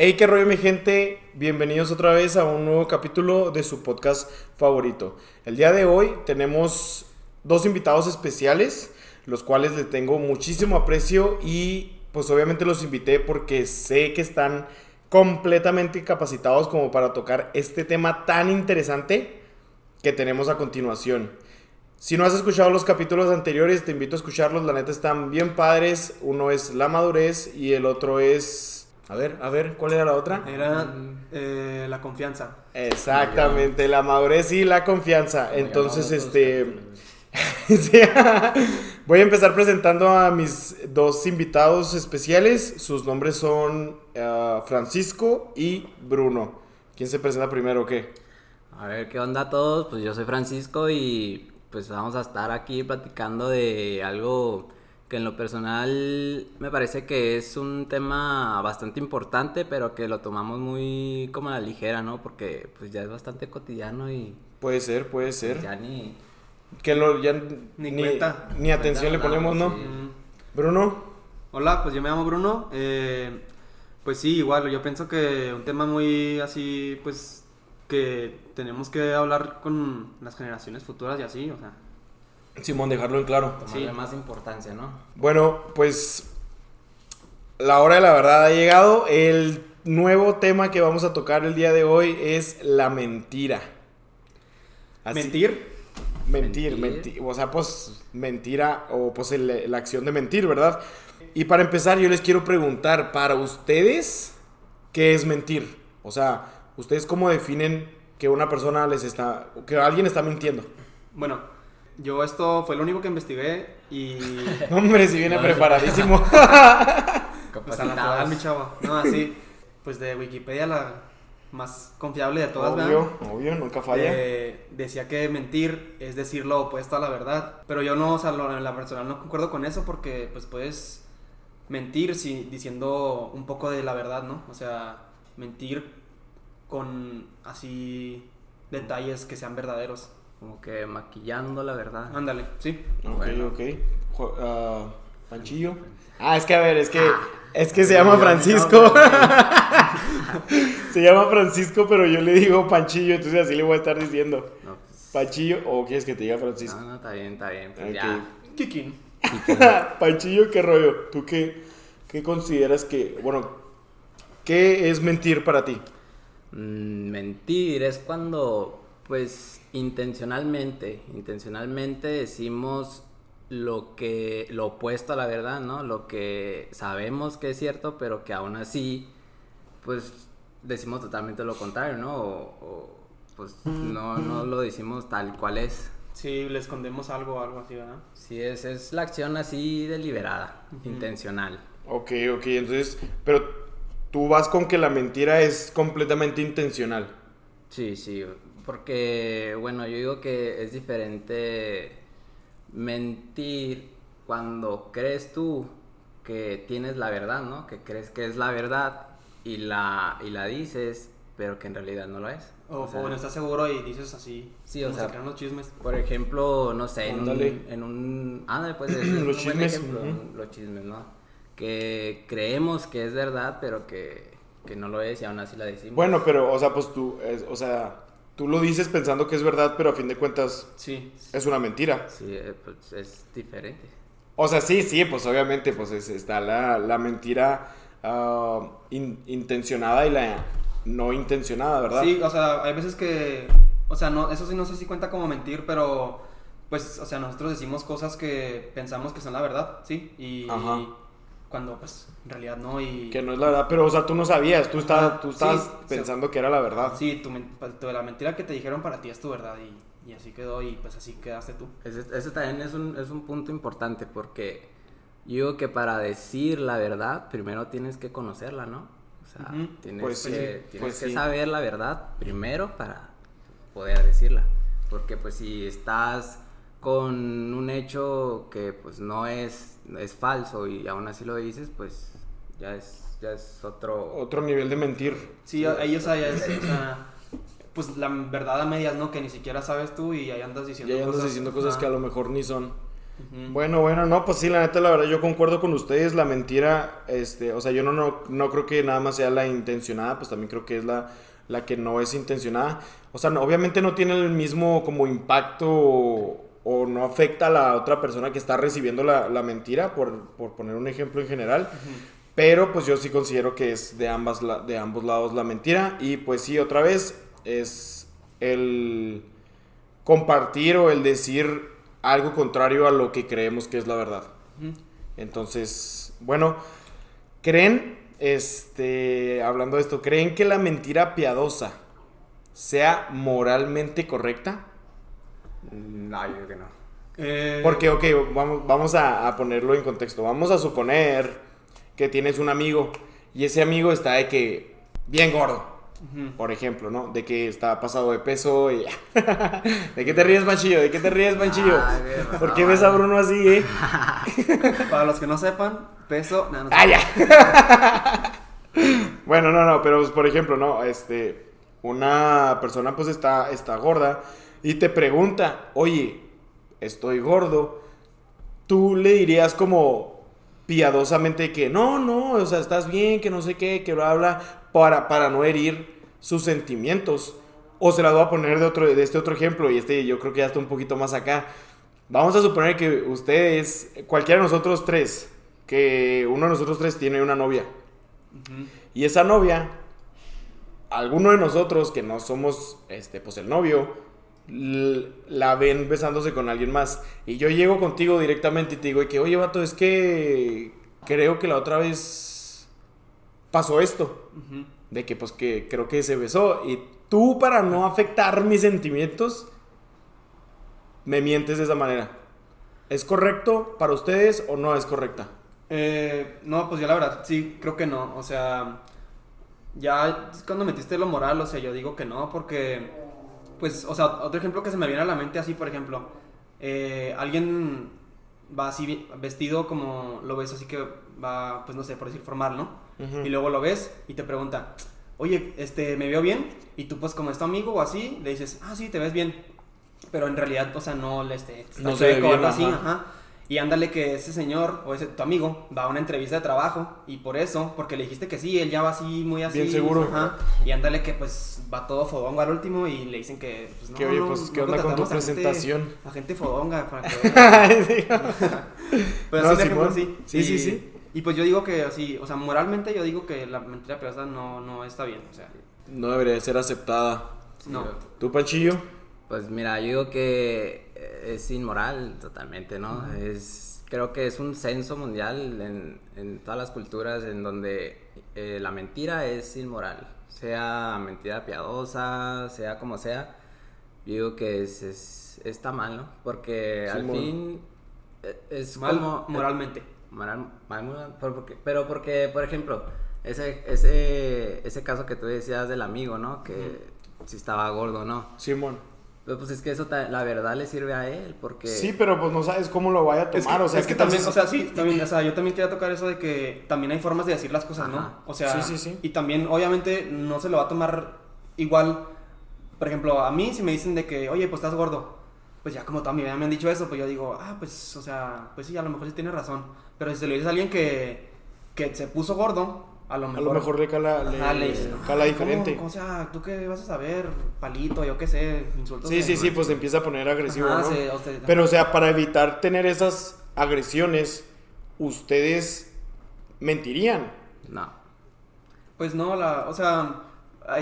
Hey, qué rollo mi gente, bienvenidos otra vez a un nuevo capítulo de su podcast favorito. El día de hoy tenemos dos invitados especiales, los cuales le tengo muchísimo aprecio y pues obviamente los invité porque sé que están completamente capacitados como para tocar este tema tan interesante que tenemos a continuación. Si no has escuchado los capítulos anteriores, te invito a escucharlos, la neta están bien padres. Uno es la madurez y el otro es a ver, a ver, ¿cuál era la otra? Era eh, la confianza. Exactamente, la madurez y la confianza. Entonces, este... Voy a empezar presentando a mis dos invitados especiales. Sus nombres son eh, Francisco y Bruno. ¿Quién se presenta primero o qué? A ver, ¿qué onda a todos? Pues yo soy Francisco y pues vamos a estar aquí platicando de algo que en lo personal me parece que es un tema bastante importante, pero que lo tomamos muy como a la ligera, ¿no? Porque pues ya es bastante cotidiano y... Puede ser, puede ser. Pues, ya ni... Que lo, ya ni, ni, atención le ponemos, ¿no? Bruno. Hola, pues yo me llamo Bruno. Eh, pues sí, igual, yo pienso que un tema muy así, pues que tenemos que hablar con las generaciones futuras y así, o sea, Simón, dejarlo en claro. Tomarle más importancia, ¿no? Bueno, pues la hora de la verdad ha llegado. El nuevo tema que vamos a tocar el día de hoy es la mentira. ¿Mentir? Mentir, mentir, o sea, pues mentira o pues la acción de mentir, ¿verdad? Y para empezar yo les quiero preguntar, para ustedes, ¿qué es mentir? O sea, ¿ustedes cómo definen que una persona les está, que alguien está mintiendo? Bueno, yo esto fue lo único que investigué y... Hombre, si viene preparadísimo. pues a la mi chavo. No, así, pues de Wikipedia la más confiable de todas, Obvio, obvio, nunca falla. decía que mentir es decir lo opuesto a la verdad. Pero yo no, o sea, en la personal no concuerdo con eso porque pues puedes mentir si, diciendo un poco de la verdad, ¿no? O sea, mentir con así detalles que sean verdaderos. Como que maquillando la verdad. Ándale, sí. Ok, ok. Uh, Panchillo. Ah, es que a ver, es que, ah. es que se llama Francisco. se llama Francisco, pero yo le digo Panchillo, entonces así le voy a estar diciendo. Pues. Panchillo, o quieres que te diga Francisco. No, no, está bien, está bien. Pues Kikin. Panchillo, ¿qué rollo? ¿Tú qué, qué consideras que, bueno, qué es mentir para ti? Mm, mentir es cuando, pues, intencionalmente, intencionalmente decimos lo que, lo opuesto a la verdad, ¿no? Lo que sabemos que es cierto, pero que aún así, pues decimos totalmente lo contrario, ¿no? O, pues no, no lo decimos tal cual es. Sí, le escondemos algo, algo así, ¿verdad? Sí, es, es la acción así deliberada, intencional. Ok, ok, entonces, pero tú vas con que la mentira es completamente intencional. Sí, sí, porque, bueno, yo digo que es diferente mentir cuando crees tú que tienes la verdad, ¿no? Que crees que es la verdad y la, y la dices, pero que en realidad no lo es. O, bueno, estás seguro y dices así. Sí, o sea, los chismes. Por ejemplo, no sé, en un, en un... Ah, pues los chismes. Los chismes, ¿no? Que creemos que es verdad, pero que, que no lo es y aún así la decimos. Bueno, pero, o sea, pues tú, o sea, tú lo dices pensando que es verdad, pero a fin de cuentas sí. es una mentira. Sí, eh, pues es diferente. O sea, sí, sí, pues obviamente pues está la, mentira ah, intencionada y la no intencionada, ¿verdad? Sí, o sea, hay veces que, o sea, no, eso sí no sé si cuenta como mentir, pero pues, o sea, nosotros decimos cosas que pensamos que son la verdad, ¿sí? Y, cuando pues en realidad no y... Que no es la verdad, pero o sea, tú no sabías, tú estabas, tú estabas pensando que era la verdad. Sí, tu, la mentira que te dijeron para ti es tu verdad y, y así quedó y pues así quedaste tú. Ese, ese también es un, es un punto importante porque yo digo que para decir la verdad primero tienes que conocerla, ¿no? O sea, tienes, pues que, tienes pues que saber la verdad primero para poder decirla. Porque pues si estás con un hecho que pues no es, es falso y aún así lo dices, pues ya es, ya es otro... Otro nivel de mentir. Sí, ahí o sea, ya es, o sea, pues la verdad a medias, ¿no? Que ni siquiera sabes tú y ahí andas diciendo cosas. diciendo cosas que a lo mejor ni son. Bueno, bueno, no, pues sí, la neta, la verdad, yo concuerdo con ustedes, la mentira, este, o sea, yo no, no, no creo que nada más sea la intencionada, pues también creo que es la, la que no es intencionada. O sea, obviamente no tiene el mismo como impacto o, no afecta a la otra persona que está recibiendo la, mentira, por, poner un ejemplo en general. Pero pues yo sí considero que es de, ambas, de ambos lados la mentira. Y pues sí, otra vez es el compartir o el decir algo contrario a lo que creemos que es la verdad. Entonces, bueno, ¿creen este, hablando de esto, ¿creen que la mentira piadosa sea moralmente correcta? No, yo creo que no. Eh, Porque, ok, vamos, vamos a, ponerlo en contexto. Vamos a suponer que tienes un amigo y ese amigo está de que bien gordo. Por ejemplo, ¿no? De que está pasado de peso y... ¿De qué te ríes, Manchillo? ¿De qué te ríes, Manchillo? ¿Por qué ves a Bruno así, eh? Para los que no sepan, peso... No, ah, ya. bueno, no, no, pero pues, por ejemplo, ¿no? Este... Una persona pues está, está gorda y te pregunta, oye, estoy gordo. Tú le dirías como piadosamente que no, no, o sea, estás bien, que no sé qué, que bla, bla, para, para no herir sus sentimientos. O se la voy a poner de, otro, de este otro ejemplo, y este yo creo que ya está un poquito más acá. Vamos a suponer que ustedes, cualquiera de nosotros tres, que uno de nosotros tres tiene una novia. Y esa novia, alguno de nosotros que no somos, este, pues el novio, la ven besándose con alguien más. Y yo llego contigo directamente y te digo, que, oye, vato, es que creo que la otra vez pasó esto. De que, pues, que creo que se besó. Y tú, para no afectar mis sentimientos, me mientes de esa manera. ¿Es correcto para ustedes o no es correcta? Eh, no, pues ya la verdad, sí, creo que no. O sea, ya cuando metiste lo moral, o sea, yo digo que no, porque, pues, o sea, otro ejemplo que se me viene a la mente así, por ejemplo, eh, alguien va así vestido como lo ves así que va, pues no sé, por decir formal, ¿no? Y luego lo ves y te pregunta, oye, este, ¿me veo bien? Y tú pues como es tu amigo o así, le dices, ah, sí, te ves bien. Pero en realidad, o sea, no le este, no se ve bien, así, ajá. Y ándale que ese señor o ese tu amigo va a una entrevista de trabajo y por eso, porque le dijiste que sí, él ya va así, muy así. Bien seguro. Ajá, y ándale que pues va todo fodongo al último y le dicen que pues no, que oye, pues ¿qué onda con tu presentación? A gente, fodonga para que... Pero no, sí, sí, sí, sí. Y pues yo digo que así, o sea, moralmente yo digo que la mentira piadosa no, no está bien, o sea. No debería ser aceptada. No. ¿Tú, Panchillo? Pues mira, yo digo que es inmoral totalmente, ¿no? Es, creo que es un censo mundial en, en todas las culturas en donde eh, la mentira es inmoral. Sea mentira piadosa, sea como sea, digo que es, es está mal, ¿no? Porque al fin eh, es mal como... Moralmente. Moral, mal, porque, pero porque, por ejemplo, ese, ese, ese caso que tú decías del amigo, ¿no? Que si estaba gordo, ¿no? Simón pues es que eso la verdad le sirve a él, porque... Sí, pero pues no sabes cómo lo vaya a tomar, o sea, es que, también, o sea, sí, también, o sea, yo también quería tocar eso de que también hay formas de decir las cosas, ¿no? O sea, sí, sí, sí. y también, obviamente, no se lo va a tomar igual, por ejemplo, a mí si me dicen de que, oye, pues estás gordo, pues ya como toda mi vida me han dicho eso, pues yo digo, ah, pues, o sea, pues sí, a lo mejor sí tiene razón, pero si se lo dices a alguien que, que se puso gordo, a lo mejor, a lo mejor le cala, le, cala diferente. o sea, ¿tú qué vas a saber? Palito, yo qué sé, insultos. Sí, sí, sí, pues empieza a poner agresivo, ¿no? Pero, o sea, para evitar tener esas agresiones, ¿ustedes mentirían? No. Pues no, la, o sea,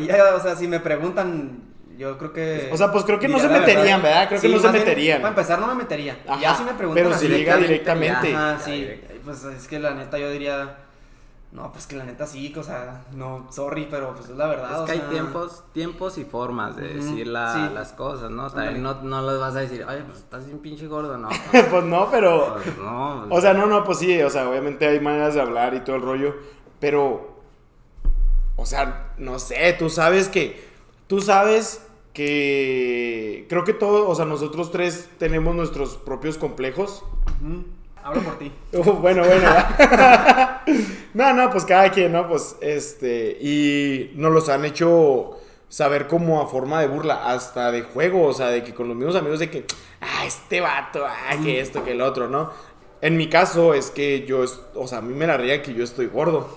ya, o sea, si me preguntan, yo creo que. O sea, pues creo que no se meterían, ¿verdad? Creo que no se meterían. para empezar, no me metería. ya si me preguntan. Pero si llega directamente. Ajá, sí. Pues es que la neta yo diría no, pues que la neta sí, o sea, no, sorry, pero pues es la verdad. Es que hay tiempos, tiempos y formas de decir las cosas, ¿no? También no, no les vas a decir, ay, pues estás bien pinche gordo, ¿no? pues no, pero... Pues, no, o sea, no, no, pues sí, o sea, obviamente hay maneras de hablar y todo el rollo, pero... O sea, no sé, tú sabes que... Tú sabes que... Creo que todos, o sea, nosotros tres tenemos nuestros propios complejos. Hablo por ti. Uh, bueno, bueno. no, no, pues cada quien, ¿no? Pues este. Y nos los han hecho saber como a forma de burla, hasta de juego, o sea, de que con los mismos amigos de que, ah, este vato, ah, que esto, que el otro, ¿no? En mi caso es que yo, o sea, a mí me la ría que yo estoy gordo.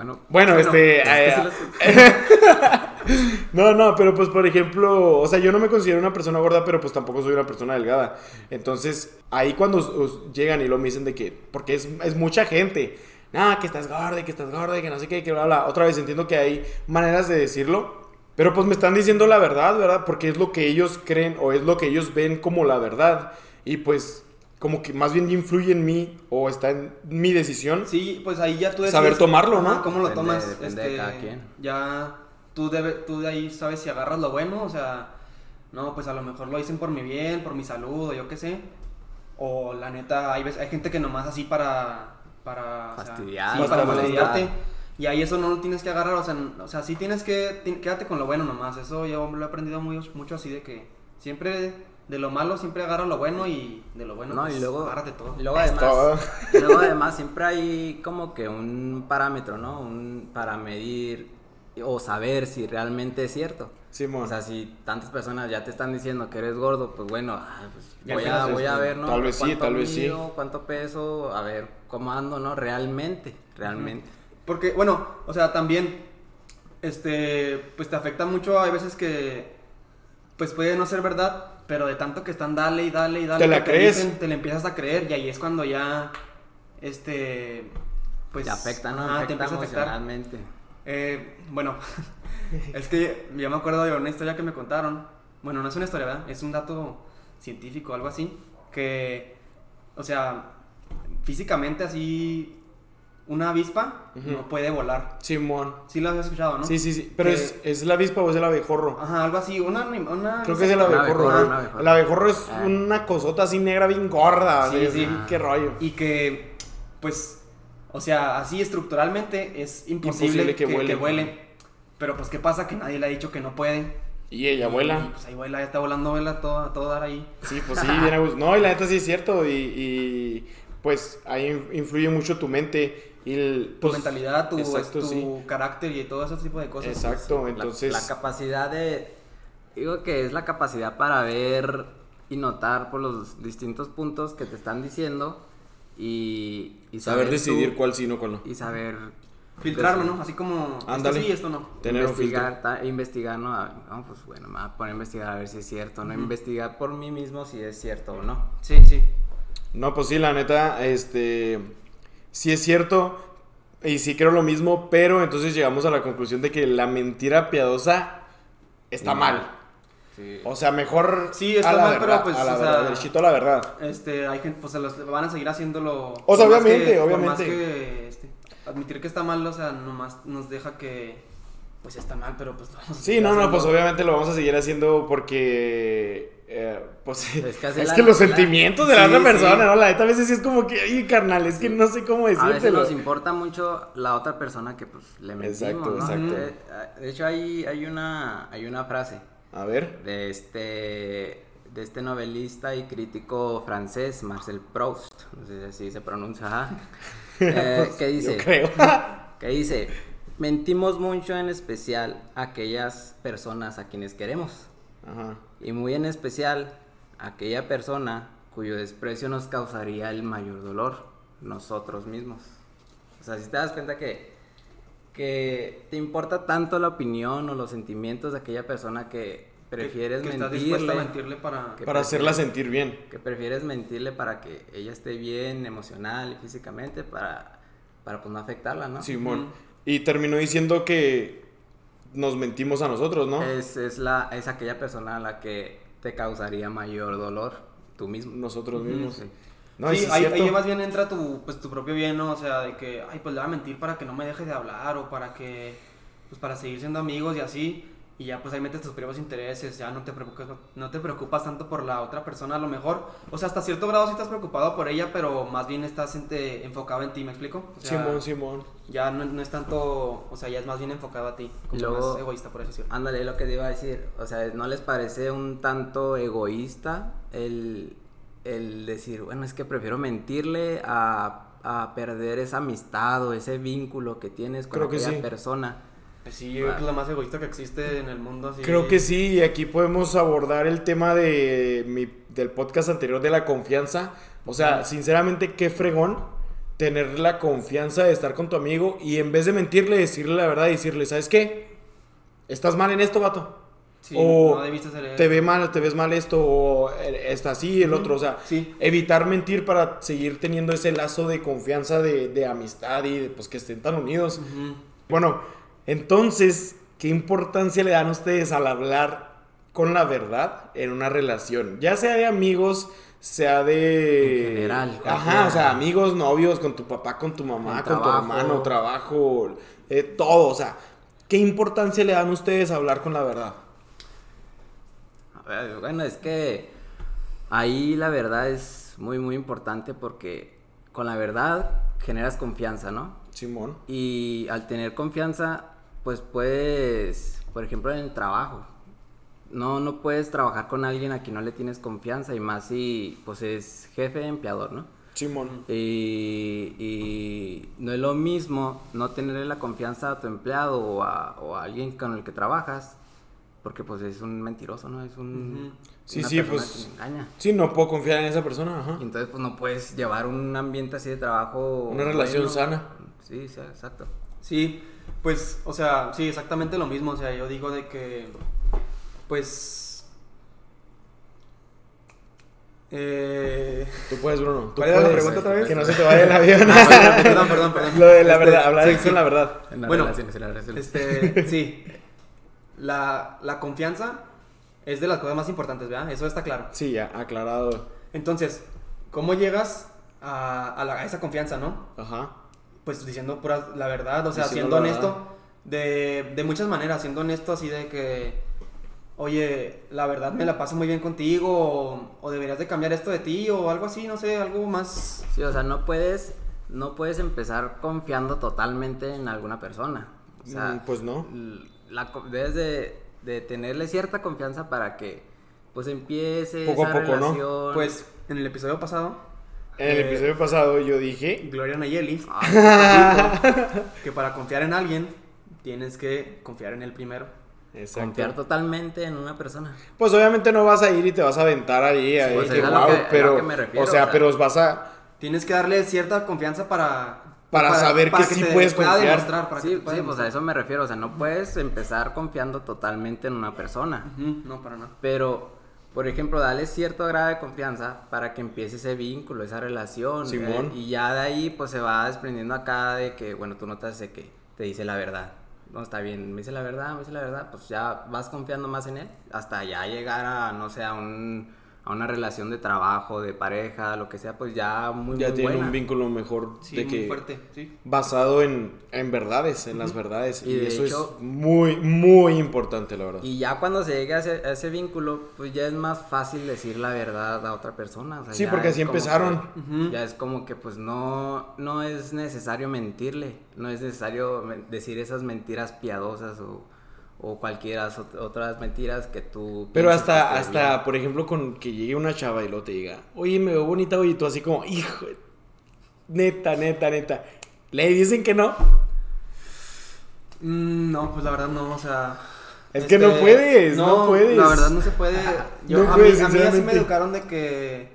Bueno, bueno, este... no, no, pero pues por ejemplo, o sea, yo no me considero una persona gorda, pero pues tampoco soy una persona delgada. Entonces, ahí cuando llegan y lo me dicen de que, porque es, es mucha gente, nada, que estás gorda, que estás gorda, que no sé qué, que bla, bla. Otra vez entiendo que hay maneras de decirlo, pero pues me están diciendo la verdad, ¿verdad? Porque es lo que ellos creen o es lo que ellos ven como la verdad. Y pues como que más bien influye en mí o está en mi decisión. Sí, pues ahí ya tú decides, Saber tomarlo, ¿no? ¿Cómo lo tomas? Depende de este, cada quien. Ya tú, debe, tú de ahí sabes si agarras lo bueno, o sea, no, pues a lo mejor lo dicen por mi bien, por mi salud o yo qué sé. O la neta, hay, hay gente que nomás así para... Para fastidiar, sí, para fastidiarte. Y ahí eso no lo tienes que agarrar, o sea, o sea sí tienes que, quédate con lo bueno nomás. Eso yo lo he aprendido muy, mucho así de que siempre de lo malo siempre agarra lo bueno y de lo bueno no, y pues, luego, agárrate todo. Y luego además, luego además siempre hay como que un parámetro, ¿no? Un para medir o saber si realmente es cierto. Simón. O sea, si tantas personas ya te están diciendo que eres gordo, pues bueno, ah, pues voy, a, voy a ver, ¿no? Tal vez sí, tal vez sí. Cuánto peso, a ver cómo ando, ¿no? Realmente, realmente. Porque, bueno, o sea, también, este, pues te afecta mucho, hay veces que, pues puede no ser verdad, pero de tanto que están dale y dale y dale. ¿Te la crees? te la empiezas a creer y ahí es cuando ya, este, pues... Te afecta, ¿no? te empieza a afectar. Eh, bueno, es que yo me acuerdo de una historia que me contaron. Bueno, no es una historia, ¿verdad? Es un dato científico, algo así. Que, o sea, físicamente así una avispa no puede volar. Simón. Sí lo has escuchado, ¿no? Sí, sí, sí. Pero es, es, la avispa o es el abejorro. Ajá, algo así. Una, una Creo que es el abejorro. El abejorro es ah. una cosota así negra bien gorda. Sí, sí. Qué rollo. Y que, pues, o sea, así estructuralmente es imposible, que, que, vuele. Pero pues, ¿qué pasa? Que nadie le ha dicho que no puede. Y ella vuela. Y, pues ahí vuela, ya está volando, vuela todo, todo dar ahí. Sí, pues sí, viene a No, y la neta sí es cierto. Y, y pues ahí influye mucho tu mente tu pues, mentalidad, tu, tu carácter y todo ese tipo de cosas. Exacto, entonces... La, capacidad de... Digo que es la capacidad para ver y notar por los distintos puntos que te están diciendo y, saber, decidir cuál sí, no cuál no. Y saber... Filtrarlo, ¿no? Así como... Ándale. sí, esto no. Tener investigar, un investigar, ¿no? no, pues bueno, me voy a poner a investigar a ver si es cierto, ¿no? Investigar por mí mismo si es cierto o no. Sí, sí. No, pues sí, la neta, este sí es cierto y sí creo lo mismo, pero entonces llegamos a la conclusión de que la mentira piadosa está mal. O sea, mejor sí, está a la mal, verdad, pero pues, a la verdad, a la verdad. Este, hay gente, pues van a seguir haciéndolo. O sea, obviamente, obviamente. que, este, admitir que está mal, o sea, nomás nos deja que pues está mal, pero pues vamos a Sí, no, no, pues obviamente lo vamos a seguir haciendo porque eh, pues es que, los sentimientos de la otra persona, ¿no? La neta a veces sí es como que, ay, carnal, es que no sé cómo decirlo. A veces nos importa mucho la otra persona que pues le mentimos, Exacto, exacto. Eh, de, hecho hay, hay, una, hay una frase. A ver. De este, de este novelista y crítico francés, Marcel Proust, no sé si así se pronuncia, eh, pues, que dice, creo. que dice, mentimos mucho en especial a aquellas personas a quienes queremos y muy en especial aquella persona cuyo desprecio nos causaría el mayor dolor, nosotros mismos. O sea, si te das cuenta que, que te importa tanto la opinión o los sentimientos de aquella persona que prefieres mentirle, mentirle para, para hacerla sentir bien. Que prefieres mentirle para que ella esté bien emocional y físicamente para, para pues no afectarla, ¿no? Simón. Y terminó diciendo que nos mentimos a nosotros, ¿no? Es, es, la, es aquella persona a la que te causaría mayor dolor, tú mismo. Nosotros mismos. sí. No, sí, ahí, ahí, más bien entra tu, pues, tu propio bien, ¿no? O sea, de que, ay, pues le voy a mentir para que no me deje de hablar o para que, pues para seguir siendo amigos y así y ya pues ahí metes tus primeros intereses, ya no te preocupas, no te preocupas tanto por la otra persona a lo mejor, o sea, hasta cierto grado sí estás preocupado por ella, pero más bien estás enfocado en ti, ¿me explico? Simón, Simón. Ya no, es tanto, o sea, ya es más bien enfocado a ti, como más egoísta por eso sí. Ándale, lo que te iba a decir, o sea, ¿no les parece un tanto egoísta el, el decir, bueno, es que prefiero mentirle a, a perder esa amistad o ese vínculo que tienes con aquella persona? Pues sí, yo creo que es lo más egoísta que existe en el mundo. Creo que sí, y aquí podemos abordar el tema de mi, del podcast anterior de la confianza. O sea, sinceramente, qué fregón tener la confianza de estar con tu amigo y en vez de mentirle, decirle la verdad y decirle, ¿sabes qué? Estás mal en esto, vato. o te ve mal, te ves mal esto, o eh, está así, el otro. O sea, evitar mentir para seguir teniendo ese lazo de confianza, de, amistad y de pues que estén tan unidos. Bueno, entonces, ¿qué importancia le dan ustedes al hablar con la verdad en una relación? Ya sea de amigos, sea de... En general. Ajá, o sea, amigos, novios, con tu papá, con tu mamá, con tu hermano, trabajo, eh, todo. O sea, ¿qué importancia le dan ustedes a hablar con la verdad? A ver, bueno, es que ahí la verdad es muy, muy importante porque con la verdad generas confianza, ¿no? Simón. Y al tener confianza, pues puedes, por ejemplo, en el trabajo, no, no puedes trabajar con alguien a quien no le tienes confianza y más si pues es jefe empleador, ¿no? Simón. Y, no es lo mismo no tenerle la confianza a tu empleado o a, o a alguien con el que trabajas, porque pues es un mentiroso, ¿no? Es un... Sí, sí, pues... engaña. Sí, no puedo confiar en esa persona, ajá. entonces pues no puedes llevar un ambiente así de trabajo... Una relación sana. Sí, sí, exacto. Sí, pues, o sea, sí, exactamente lo mismo, o sea, yo digo de que pues... Eh... Tú puedes, Bruno. ¿Cuál era la pregunta otra vez? Que no se te vaya el avión. perdón, perdón, perdón. Lo de la este, verdad, hablar sí, con la verdad. bueno, este, sí. La, la confianza es de las cosas más importantes, ¿verdad? Eso está claro. Sí, ya, aclarado. Entonces, ¿cómo llegas a, a, a esa confianza, no? Ajá. Pues diciendo pura la verdad, o sea, siendo honesto. De, de muchas maneras, siendo honesto así de que oye, la verdad me la paso muy bien contigo, o, deberías de cambiar esto de ti, o algo así, no sé, algo más. Sí, o sea, no puedes, no puedes empezar confiando totalmente en alguna persona. O sea, mm, pues no. La, debes de, tenerle cierta confianza para que, pues, empiece poco a poco, ¿no? Pues, en el episodio pasado. En el eh, episodio pasado yo dije. Gloria Nayeli. Ah, que para confiar en alguien, tienes que confiar en él primero. Confiar totalmente en una persona. Pues obviamente no vas a ir y te vas a aventar ahí, ahí pues pero, o, sea, pero vas a... Tienes que darle cierta confianza para... Para, saber que sí puedes confiar. Para sí, sí pues a eso me refiero, o sea, no puedes empezar confiando totalmente en una persona. no, para nada. Pero, por ejemplo, dale cierto grado de confianza para que empiece ese vínculo, esa relación. Simón. Eh, y ya de ahí, pues se va desprendiendo acá de que, bueno, tú notas de que te dice la verdad no, está bien, me dice la verdad, me dice la verdad, pues ya vas confiando más en él hasta ya llegar a, no sé, a un a una relación de trabajo, de pareja, lo que sea, pues ya muy Ya tiene un vínculo mejor de que fuerte, sí. basado en, en verdades, en las verdades. Y, eso es muy, muy importante, la verdad. Y ya cuando se llega a ese, vínculo, pues ya es más fácil decir la verdad a otra persona. sí, porque así empezaron. Ya es como que pues no, no es necesario mentirle, no es necesario decir esas mentiras piadosas o o cualquiera otras mentiras que tú... Pero hasta, hasta por ejemplo, con que llegue una chava y lo te diga, oye, me veo bonita, oye, tú así como, hijo, neta, neta, neta. ¿Le dicen que no? Mm, no, pues la verdad no, o sea... Es que no este, puedes, no, puedes. La verdad no se puede. Yo, a, mí, a mí así me educaron de que,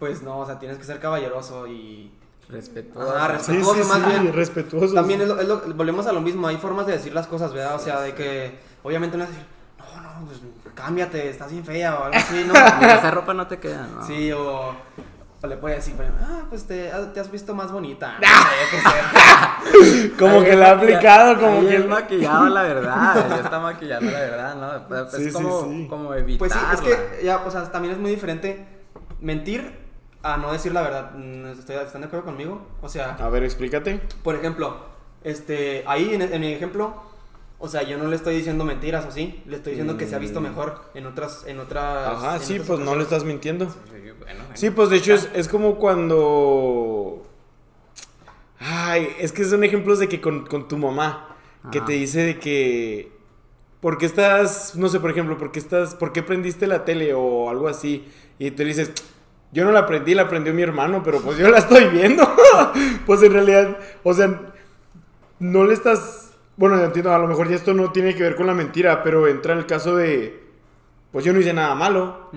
pues no, o sea, tienes que ser caballeroso y Respetuoso. Ah, respetuoso más bien. Respetuoso. También es lo, volvemos a lo mismo, hay formas de decir las cosas, ¿verdad? O sea, de que obviamente no es decir, no, no, pues cámbiate, estás bien fea o algo así, ¿no? Esa ropa no te queda, ¿no? Sí, o, o le puedes decir, ah, pues te, te has visto más bonita. como que la ha aplicado, como que. el maquillado, la verdad. Ya está maquillando, la verdad, ¿no? Pues, es como, como evitar. Pues sí, es que ya, o sea, también es muy diferente mentir a no decir la verdad. Mm, ¿Están de acuerdo conmigo? O sea... A ver, explícate. Por ejemplo, este, ahí en, mi ejemplo, o sea, yo no le estoy diciendo mentiras, ¿o sí? Le estoy diciendo que se ha visto mm. mejor en otras... En otras Ajá, sí, pues no le estás mintiendo. Sí, pues de hecho es, es, como cuando... Ay, es que son ejemplos de que con, con tu mamá, que te dice de que... ¿Por qué estás, no sé, por ejemplo, por qué estás, por qué prendiste la tele o algo así? Y te dices, yo no la aprendí, la aprendió mi hermano, pero pues yo la estoy viendo. pues en realidad, o sea, no le estás bueno, entiendo, a lo mejor ya esto no tiene que ver con la mentira, pero entra en el caso de, pues yo no hice nada malo.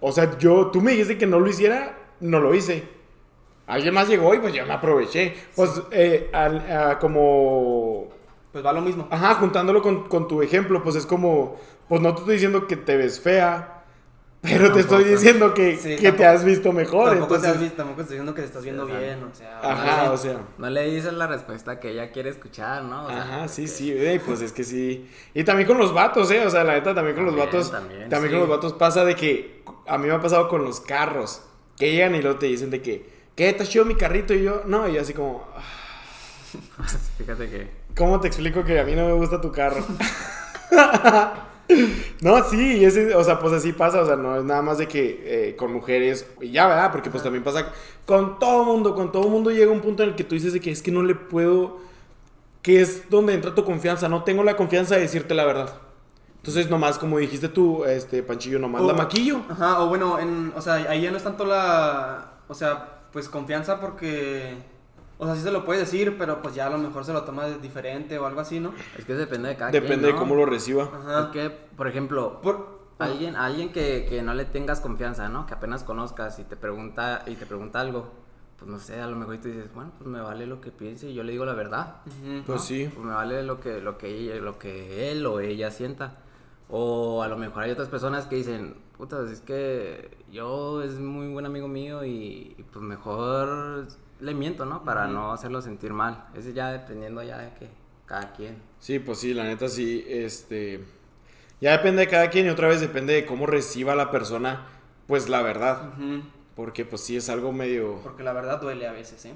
O sea, yo, tú me dijiste que no lo hiciera, no lo hice. Alguien más llegó y pues yo me aproveché. Pues eh, como... Pues va lo mismo. Ajá, juntándolo con, con tu ejemplo, pues es como, pues no te estoy diciendo que te ves fea pero te estoy diciendo que, que te has visto mejor. Tampoco, te has visto, tampoco estoy diciendo que te estás viendo bien, o sea. Ajá, o sea. No le dices la respuesta que ella quiere escuchar, ¿no? Ajá, sí, sí, pues es que sí. Y también con los vatos, ¿eh? O sea, la neta, también con los vatos. También, también con los vatos pasa de que. A mí me ha pasado con los carros. Que llegan y luego te dicen de que. ¿Qué? ¿Te has chido mi carrito? Y yo, no, y así como. Fíjate que. ¿Cómo te explico que a mí no me gusta tu carro? No, sí, ese, o sea, pues así pasa, o sea, no es nada más de que eh, con mujeres, y ya, ¿verdad? Porque pues también pasa con todo mundo, con todo mundo llega un punto en el que tú dices de que es que no le puedo, que es donde entra tu confianza, no tengo la confianza de decirte la verdad. Entonces, nomás, como dijiste tú, este, Panchillo, nomás la maquillo. Ajá, o bueno, en, o sea, ahí ya no es tanto la, o sea, pues confianza porque o sea, sí se lo puede decir, pero pues ya a lo mejor se lo toma diferente o algo así, ¿no? Es que depende de cada Depende de cómo lo reciba. Ajá. Es que, por ejemplo, por, alguien, alguien que, que, no le tengas confianza, ¿no? Que apenas conozcas y te pregunta, y te pregunta algo, pues no sé, a lo mejor tú dices, bueno, pues me vale lo que piense y yo le digo la verdad. Pues sí. Pues me vale lo que, lo que ella, lo que él o ella sienta. O a lo mejor hay otras personas que dicen, puta, es que yo es muy buen amigo mío y pues mejor le miento, ¿no? Para no hacerlo sentir mal. Ese ya dependiendo ya de que cada quien. Sí, pues sí, la neta sí, este... Ya depende de cada quien y otra vez depende de cómo reciba la persona, pues la verdad. Porque pues sí es algo medio... Porque la verdad duele a veces, ¿eh?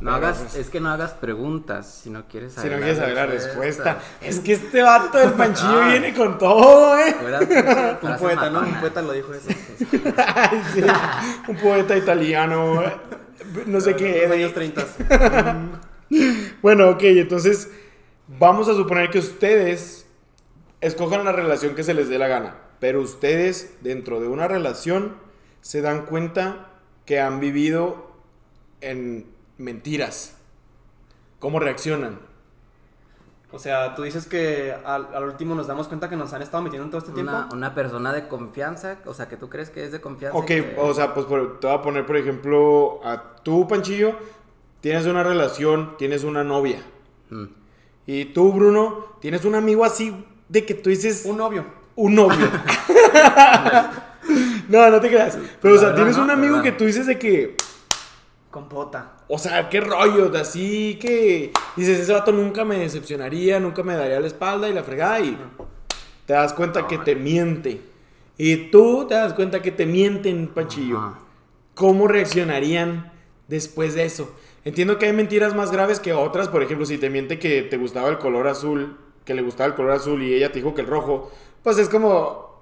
No hagas, pues, es que no hagas preguntas si no quieres saber. Si no quieres saber la respuesta. Es que este vato del panchillo ah. viene con todo, ¿eh? un poeta, ¿no? Un poeta lo dijo eso. un poeta italiano. No sé qué. años 30. bueno, ok, entonces vamos a suponer que ustedes escojan la relación que se les dé la gana. Pero ustedes, dentro de una relación, se dan cuenta que han vivido en mentiras. ¿Cómo reaccionan? O sea, tú dices que al, último nos damos cuenta que nos han estado metiendo todo este tiempo. Una, persona de confianza, o sea, que tú crees que es de confianza. Ok, o sea, pues te voy a poner, por ejemplo, a tú, Panchillo, tienes una relación, tienes una novia. Mm. Y tú, Bruno, tienes un amigo así de que tú dices... Un novio. Un novio. no, no te creas. Pero, o sea, tienes un amigo que tú dices de que Compota. O sea, qué rollo, así que dices, ese vato nunca me decepcionaría, nunca me daría la espalda y la fregada y te das cuenta que te miente. Y tú te das cuenta que te mienten, Panchillo. ¿Cómo reaccionarían después de eso? Entiendo que hay mentiras más graves que otras, por ejemplo, si te miente que te gustaba el color azul, que le gustaba el color azul y ella te dijo que el rojo, pues es como,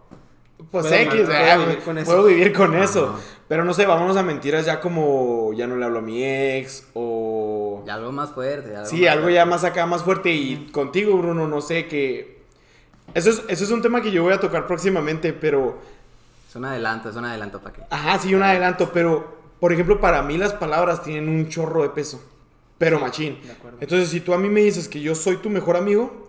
pues X, puedo, vivir con eso. Puedo vivir con eso. Pero no sé, vámonos a mentiras ya como ya no le hablo a mi ex o... Y algo más fuerte. sí, algo ya más acá, más fuerte. Y contigo, Bruno, no sé, que... Eso es, eso es un tema que yo voy a tocar próximamente, pero... Es un adelanto, es un adelanto para qué. Ajá, sí, un adelanto, pero... Por ejemplo, para mí las palabras tienen un chorro de peso. Pero machín. Entonces, si tú a mí me dices que yo soy tu mejor amigo,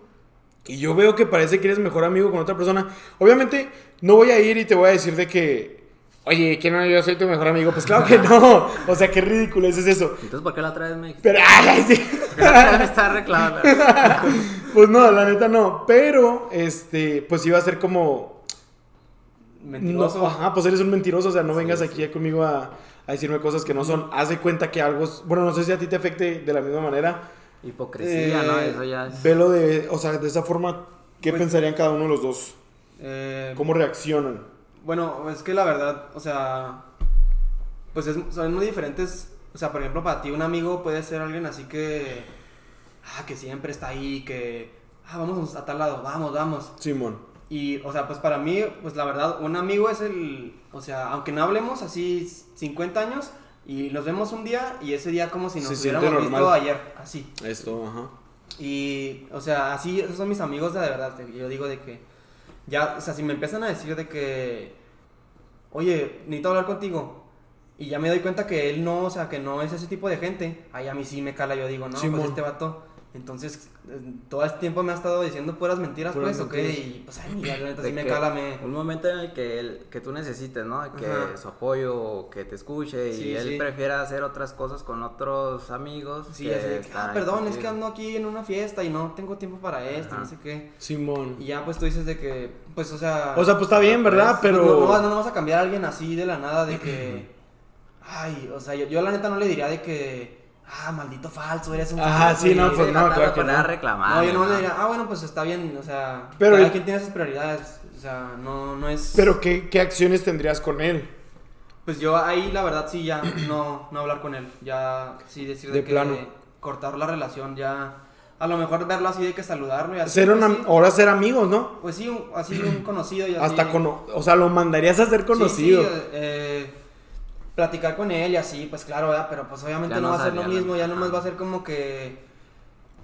y yo veo que parece que eres mejor amigo con otra persona. Obviamente, no voy a ir y te voy a decir de que, oye, que no, yo soy tu mejor amigo. Pues claro que no. O sea, qué ridículo es eso. Entonces, ¿por qué la traes, me Pero, ay, sí. me está reclamando. pues no, la neta no. Pero, este, pues iba a ser como. Mentiroso. ajá, pues eres un mentiroso. O sea, no vengas aquí conmigo a, a, decirme cosas que no son. Haz de cuenta que algo. Bueno, no sé si a ti te afecte de la misma manera. Hipocresía, ¿no? Eh, Eso ya es... Velo de, o sea, de esa forma, ¿qué pues, pensarían cada uno de los dos? Eh, ¿Cómo reaccionan? Bueno, es que la verdad, o sea, pues son muy diferentes. O sea, por ejemplo, para ti un amigo puede ser alguien así que, ah, que siempre está ahí, que, ah, vamos a tal lado, vamos, vamos. Simón. Y, o sea, pues para mí, pues la verdad, un amigo es el, o sea, aunque no hablemos así 50 años, y nos vemos un día y ese día como si nos hubiéramos visto ayer, así. Esto, ajá. Y, o sea, así, esos son mis amigos de verdad. Yo digo de que, ya, o sea, si me empiezan a decir de que, oye, necesito hablar contigo. Y ya me doy cuenta que él no, o sea, que no es ese tipo de gente. Ahí a mí sí me cala, yo digo, no, pues este vato Entonces, todo este tiempo me ha estado diciendo puras mentiras, pues, ok, y pues, ay, mira, la neta sí me cala, me... Un momento en el que, él, que tú necesites, ¿no? Que su apoyo, que te escuche, y él prefiera hacer otras cosas con otros amigos. Sí, que ah, perdón, es que ando aquí en una fiesta y no tengo tiempo para esto, no sé qué. Simón. Y ya, pues, tú dices de que, pues, o sea... O sea, pues, está bien, ¿verdad? Pero... No, no, vas a cambiar a alguien así de la nada de que... Ay, o sea, yo, yo la neta no le diría de que ah, maldito falso, eres un Ajá, sí, no, pues no, claro que no. reclamar. No, yo no, le diría, ah, bueno, pues está bien, o sea, pero cada quien tiene sus prioridades, o sea, no, no es... Pero, ¿qué, ¿qué acciones tendrías con él? Pues yo ahí, la verdad, sí, ya, no, no hablar con él, ya, sí, decir de, que plano. cortar la relación, ya... A lo mejor verlo así de que saludarlo y así. Ser pues ahora ser amigos, ¿no? Pues sí, así un conocido y así. Hasta con, o sea, lo mandarías a ser conocido. Sí, sí, eh, platicar con él y así, pues claro, ¿verdad? Pero pues obviamente no, va a ser lo mismo, ya nomás va a ser como que...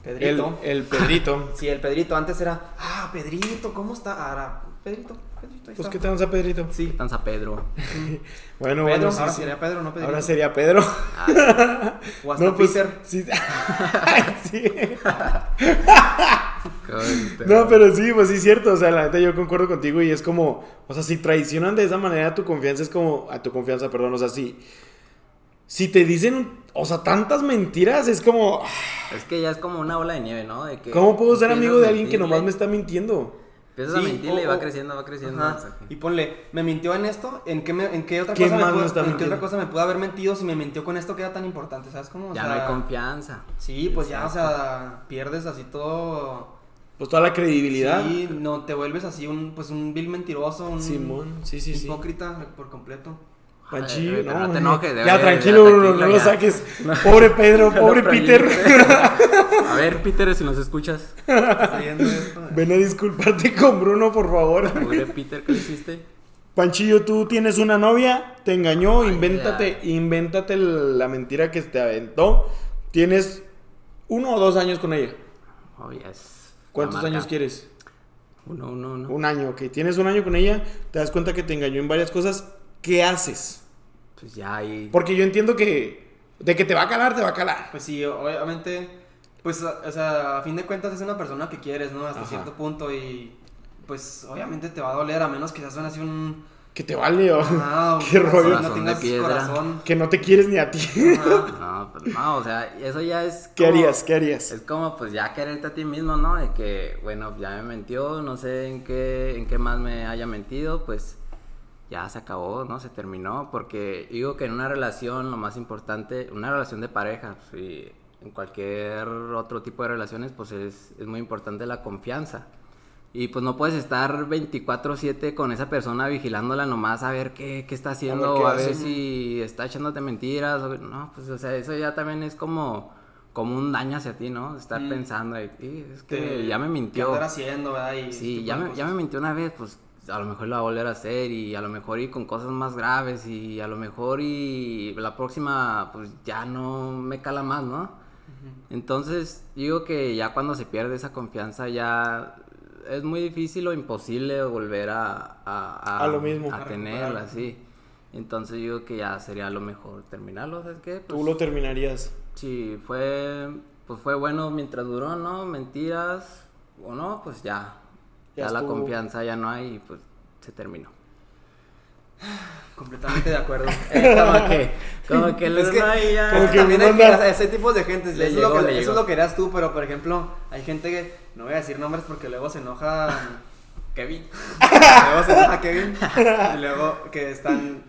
Pedrito. El, Pedrito. sí, el Pedrito. Antes era, ah, Pedrito, ¿cómo está? Ahora, Pedrito, Pedrito, ahí Pues qué a Pedrito. Sí. a Pedro. bueno, bueno. ahora sería Pedro, no Pedrito. Ahora sería Pedro. Ah. o hasta no, pues, Peter. Sí. sí. no, pero sí, pues sí es cierto. O sea, la neta yo concuerdo contigo y es como, o sea, si traicionan de esa manera tu confianza, es como, a tu confianza, perdón, o sea, si, si te dicen, o sea, tantas mentiras, es como... Es que ya es como una ola de nieve, ¿no? De que ¿Cómo puedo ser amigo de alguien que nomás me está mintiendo? Empiezas a mentirle y va creciendo, va creciendo. Y ponle, me mintió en esto, ¿en qué, en qué otra cosa me pudo, en qué otra cosa me pudo haber mentido si me mintió con esto que era tan importante? ¿Sabes cómo? ya no hay confianza. Sí, pues ya, o sea, pierdes así todo pues toda la credibilidad. Sí, no, te vuelves así un, pues un vil mentiroso, un Simón, sí, sí, hipócrita por completo. Panchillo, no, no, te enojes, ya, tranquilo, no, no, lo saques. Pobre Pedro, pobre Peter. a ver, Peter, si nos escuchas. Ven a disculparte con Bruno, por favor. Pobre Peter, ¿qué hiciste? Panchillo, tú tienes una novia, te engañó, invéntate, invéntate la mentira que te aventó. Tienes uno o dos años con ella. Oh, yes. ¿Cuántos años quieres? Uno, uno, uno. Un año, ok. Tienes un año con ella, te das cuenta que te engañó en varias cosas. ¿Qué haces? Pues ya ahí. Porque yo entiendo que de que te va a calar, te va a calar. Pues sí, obviamente. Pues, o sea, a fin de cuentas es una persona que quieres, ¿no? Hasta cierto punto y. Pues obviamente te va a doler, a menos que seas así un que te vale o ah, qué rollo no tengas corazón. que no te quieres ni a ti no pues no o sea eso ya es qué harías qué harías es como pues ya quererte a ti mismo no de que bueno ya me mentió no sé en qué en qué más me haya mentido pues ya se acabó no se terminó porque digo que en una relación lo más importante una relación de pareja y en cualquier otro tipo de relaciones pues es, es muy importante la confianza y pues no puedes estar 24/7 con esa persona vigilándola nomás a ver qué, qué está haciendo, a ver, si está echándote mentiras. O, no, pues o sea, eso ya también es como, como un daño hacia ti, ¿no? Estar mm. pensando, es que ya me mintió. ¿Qué haciendo, verdad? sí, ya me, ya me mintió una vez, pues a lo mejor la va a volver a hacer y a lo mejor y con cosas más graves y a lo mejor y la próxima pues ya no me cala más, ¿no? Entonces digo que ya cuando se pierde esa confianza ya es muy difícil o imposible volver a, a, a, lo mismo. a tenerla, así. Entonces digo que ya sería lo mejor terminarlo, ¿sabes qué? Tú pues lo terminarías. Sí, fue, pues fue bueno mientras duró, ¿no? Mentiras o no, pues ya. Ya, la confianza ya no hay y pues se terminó. Completamente de acuerdo. Eh, como que, como que, es que, ya... como que también hay ese tipo de gente. Eso, es lo que, eso es lo que eras tú, pero por ejemplo, hay gente que, no voy a decir nombres porque luego se enoja Kevin. luego se enoja Kevin. Y luego que están,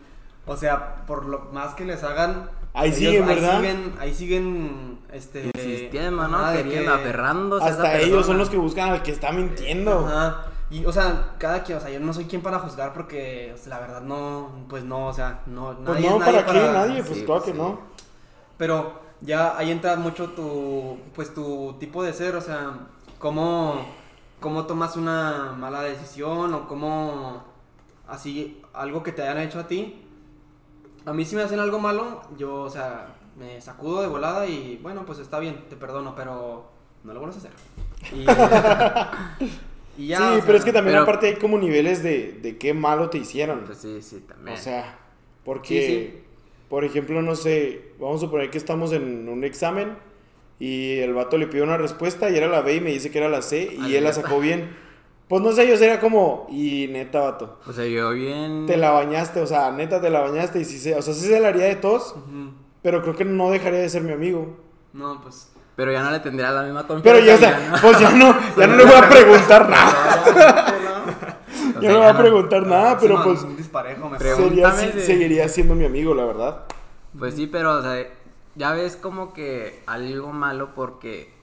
o sea, por lo más que les hagan. Ahí siguen, ¿verdad? Ahí siguen, ahí siguen, este... Insistiendo, ¿no? Queriendo, aferrándose Hasta ellos son los que buscan al que está mintiendo. Ajá. Y, o sea, cada quien, o sea, yo no soy quien para juzgar porque la verdad no, pues no, o sea, no, pues nadie, no, ¿para qué? Nadie, pues claro que no. Pero ya ahí entra mucho tu, pues tu tipo de ser, o sea, cómo, cómo tomas una mala decisión o cómo, así, algo que te hayan hecho a ti. A mí si me hacen algo malo, yo, o sea, me sacudo de volada y bueno, pues está bien, te perdono, pero no lo vuelvas a hacer. Y, sí, pero es que también aparte hay como niveles de, de qué malo te hicieron. Pues sí, sí, también. O sea, porque, por ejemplo, no sé, vamos a suponer que estamos en un examen Y el vato le pidió una respuesta y era la B y me dice que era la C y él la sacó bien. Pues no sé, yo sería como, y neta, vato. O sea, yo bien. Te la bañaste, o sea, neta te la bañaste y sí se, o sea, sí se la haría de todos, pero creo que no dejaría de ser mi amigo. No, pues. Pero ya no le tendría la misma confianza. Pero ya, o sea, pues ya no, ya no le voy a preguntar nada. Ya no le voy a preguntar nada, pero pues. Un disparejo, me sería, seguiría siendo mi amigo, la verdad. Pues sí, pero, o sea, ya ves como que algo malo porque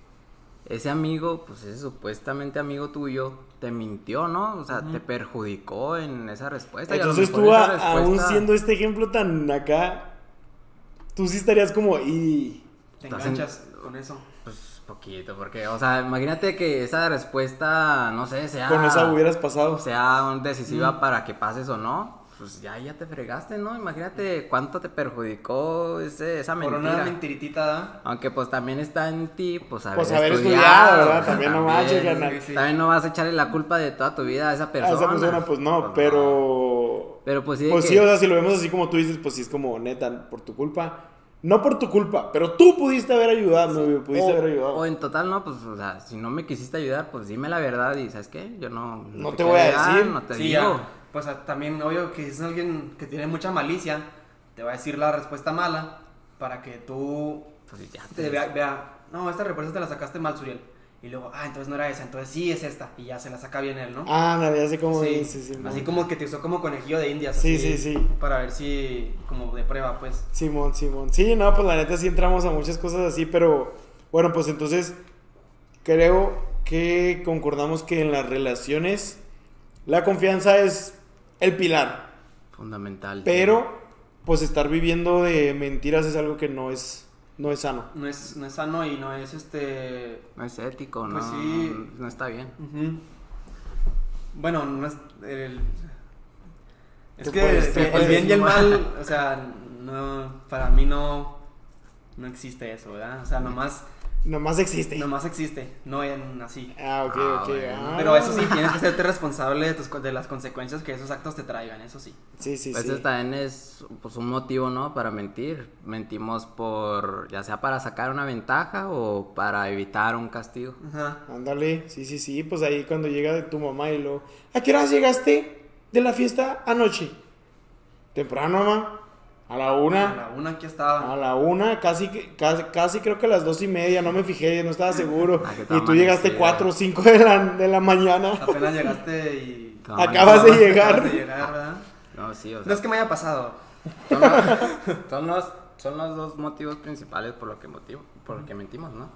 ese amigo, pues ese supuestamente amigo tuyo, te mintió, ¿no? O sea, te perjudicó en esa respuesta. Entonces tú, aún siendo este ejemplo tan acá, tú sí estarías como, y... Te enganchas con eso. Pues poquito, porque, o sea, imagínate que esa respuesta, no sé, sea... Con esa hubieras pasado. Sea decisiva para que pases o no pues ya, ya te fregaste, ¿no? Imagínate cuánto te perjudicó ese, esa mentira. Por una mentiritita. Aunque pues también está en ti, pues haber, pues haber estudiado, ¿verdad? También, no vas a También no vas a echarle la culpa de toda tu vida a esa persona. A esa persona, pues no, pues pero... Pero pues sí. Pues sí, o sea, si lo vemos así como tú dices, pues sí es como neta, por tu culpa. No por tu culpa, pero tú pudiste haber ayudado, no, pudiste haber ayudado. O en total, no, pues, o sea, si no me quisiste ayudar, pues dime la verdad y, ¿sabes qué? Yo no... No, te, voy a decir. No te digo pues también obvio que es alguien que tiene mucha malicia, te va a decir la respuesta mala para que tú pues ya te vea, no, esta respuesta te la sacaste mal, Suriel. Y luego, ah, entonces no era esa, entonces sí es esta. Y ya se la saca bien él, ¿no? Ah, no, ya sé cómo sí, sí, sí, Así como que te usó como conejillo de indias. Sí, sí, sí. Para ver si, como de prueba, pues. Simón, Simón. Sí, no, pues la neta sí entramos a muchas cosas así, pero bueno, pues entonces creo que concordamos que en las relaciones la confianza es el pilar. Fundamental. Pero, pues estar viviendo de mentiras es algo que no es, no es sano. No es, no es sano y no es este... No es ético, pues no, sí. no está bien. Bueno, no es... El... Es que el, bien y el mal, o sea, no, para mí no, no existe eso, ¿verdad? O sea, nomás Nomás existe. Nomás existe, no en así. Ah, ok, ah, ok. Ah. Pero eso sí, tienes que serte responsable de, tus, de las consecuencias que esos actos te traigan, eso sí. Sí, sí, pues sí. Eso también es pues, un motivo, ¿no? Para mentir. Mentimos por, ya sea para sacar una ventaja o para evitar un castigo. Ajá. Ándale, sí, sí, sí. Pues ahí cuando llega tu mamá y lo... ¿A qué hora llegaste de la fiesta anoche? Temprano, mamá. A la una. A la una aquí estaba. A la una, casi, casi, casi creo que a las dos y media, no me fijé, no estaba seguro. Ah, y tú llegaste cuatro o cinco de la, de la mañana. Apenas llegaste y... Acabas de llegar. Acabas de llegar, ¿verdad? No, sí, o sea... No es que me haya pasado. Son los, son los, dos motivos principales por lo que motivo, por lo que mentimos, ¿no?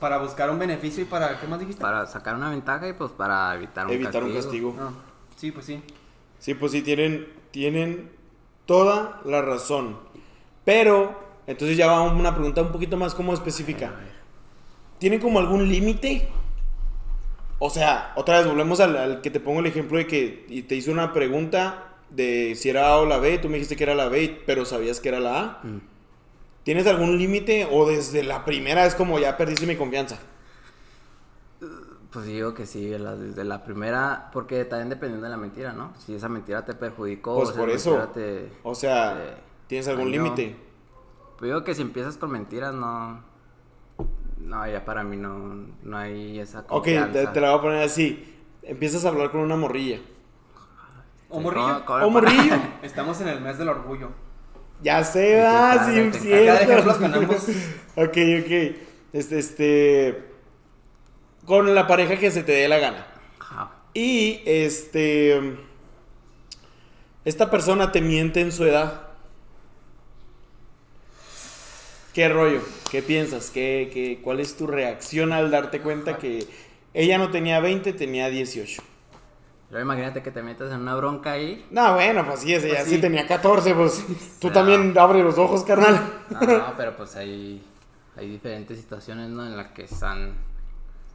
Para buscar un beneficio y para, ¿qué más dijiste? Para sacar una ventaja y pues para evitar un evitar castigo. un castigo. Ah, sí, pues sí. Sí, pues sí, tienen, tienen toda la razón. Pero, entonces ya va una pregunta un poquito más como específica. ¿Tiene como algún límite? O sea, otra vez volvemos al, que te pongo el ejemplo de que te hice una pregunta de si era A o la B, tú me dijiste que era la B, pero sabías que era la A. Mm. ¿Tienes algún límite o desde la primera es como ya perdiste mi confianza? Pues digo que sí, desde la primera, porque también dependiendo de la mentira, ¿no? Si esa mentira te perjudicó, pues por eso. o sea, ¿tienes algún límite? Pues digo que si empiezas con mentiras, no. No, ya para mí no, no hay esa confianza. Ok, te, la voy a poner así. Empiezas a hablar con una morrilla. ¿O morrillo? ¿O morrillo? Estamos en el mes del orgullo. Ya se va, sí, cierto. ok, ok. Este, este con la pareja que se te dé la gana. Y este. Esta persona te miente en su edad. ¿Qué rollo? ¿Qué piensas? ¿Qué, qué, cuál es tu reacción al darte cuenta que ella no tenía 20, tenía 18? Pero imagínate que te metas en una bronca ahí. No, bueno, pues sí, ella pues sí. tenía 14, pues tú también abres los ojos, carnal. No, pero pues hay, hay diferentes situaciones, ¿no? En las que están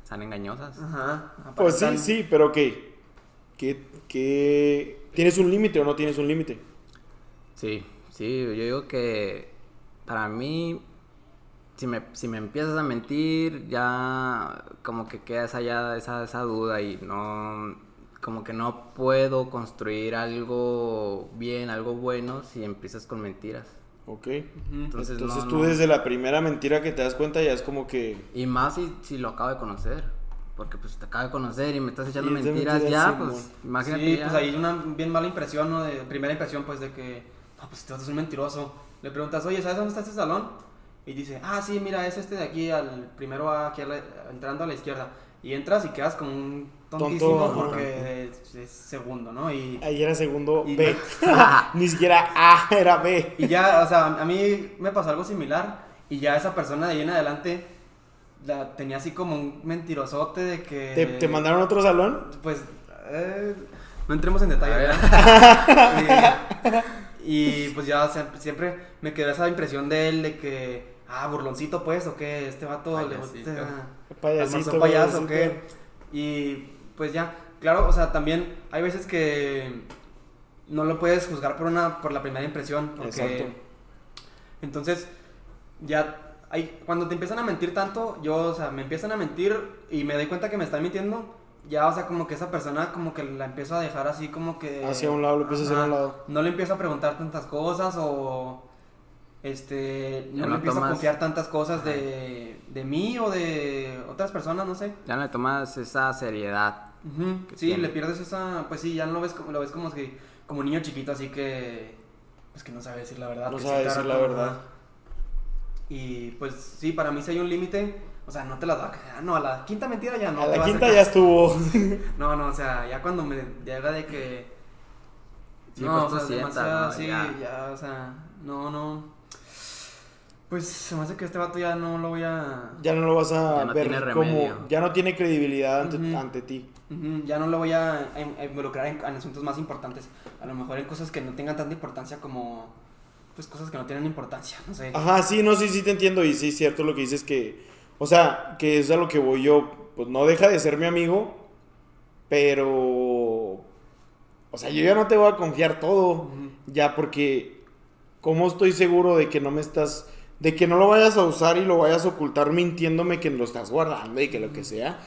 están engañosas. Ajá. Pues sí, sí, pero ¿qué? ¿Qué, tienes un límite o no tienes un límite? Sí, sí, yo digo que para mí, si me, si me empiezas a mentir, ya como que queda esa, esa, esa duda y no, como que no puedo construir algo bien, algo bueno si empiezas con mentiras. Ok. Entonces, tú desde la primera mentira que te das cuenta ya es como que... Y más si, si lo acabo de conocer. Porque pues te acabo de conocer y me estás echando mentiras, ya, pues imagínate. Sí, pues ahí una bien mala impresión, ¿no? De primera impresión, pues de que, ah, pues este vas a ser un mentiroso. Le preguntas, oye, ¿sabes dónde está este salón? Y dice, ah, sí, mira, es este de aquí, al primero aquí entrando a la izquierda. Y entras y quedas como un tontísimo porque es, segundo, ¿no? Y, Ahí era segundo B. Ni siquiera A, era B. Y ya, o sea, a mí me pasó algo similar. Y ya esa persona de ahí en adelante la tenía así como un mentirosote de que... ¿Te, mandaron a otro salón? Pues... Eh, no entremos en detalle. y, y, pues ya siempre me quedó esa impresión de él de que ah, burloncito pues, o qué, este vato payasito. le payasito, payaso, o qué. Y pues ya, claro, o sea, también hay veces que no lo puedes juzgar por una por la primera impresión, Exacto. entonces ya hay, cuando te empiezan a mentir tanto, yo, o sea, me empiezan a mentir y me doy cuenta que me están mintiendo, ya, o sea, como que esa persona como que la empiezo a dejar así como que... Hacia un lado, lo empiezo a hacer a un lado. No le empiezo a preguntar tantas cosas o este, no, me empiezo a confiar tantas cosas de, de mí o de otras personas, no sé. Ya no le tomas esa seriedad. Sí, le pierdes esa, pues sí, ya no lo ves como, lo ves como que, como niño chiquito, así que, pues que no sabe decir la verdad. No sabe decir la verdad. Y pues sí, para mí si hay un límite, o sea, no te la da, ah, no, a la quinta mentira ya no. A la quinta ya estuvo. no, no, o sea, ya cuando me llega de que... Sí, no, pues o sea, demasiado, sí, ya, o sea, no, no, pues se me hace que este vato ya no lo voy a. Ya no lo vas a ver como. Ya no tiene credibilidad ante, ti. Ya no lo voy a, involucrar en, asuntos más importantes. A lo mejor en cosas que no tengan tanta importancia como. Pues cosas que no tienen importancia, no sé. Ajá, sí, no, sí, sí te entiendo. Y sí, es cierto lo que dices que. O sea, que es a lo que voy yo. Pues no deja de ser mi amigo. Pero. O sea, yo ya no te voy a confiar todo. Ya porque. ¿Cómo estoy seguro de que no me estás de que no lo vayas a usar y lo vayas a ocultar mintiéndome que lo estás guardando y que lo que sea.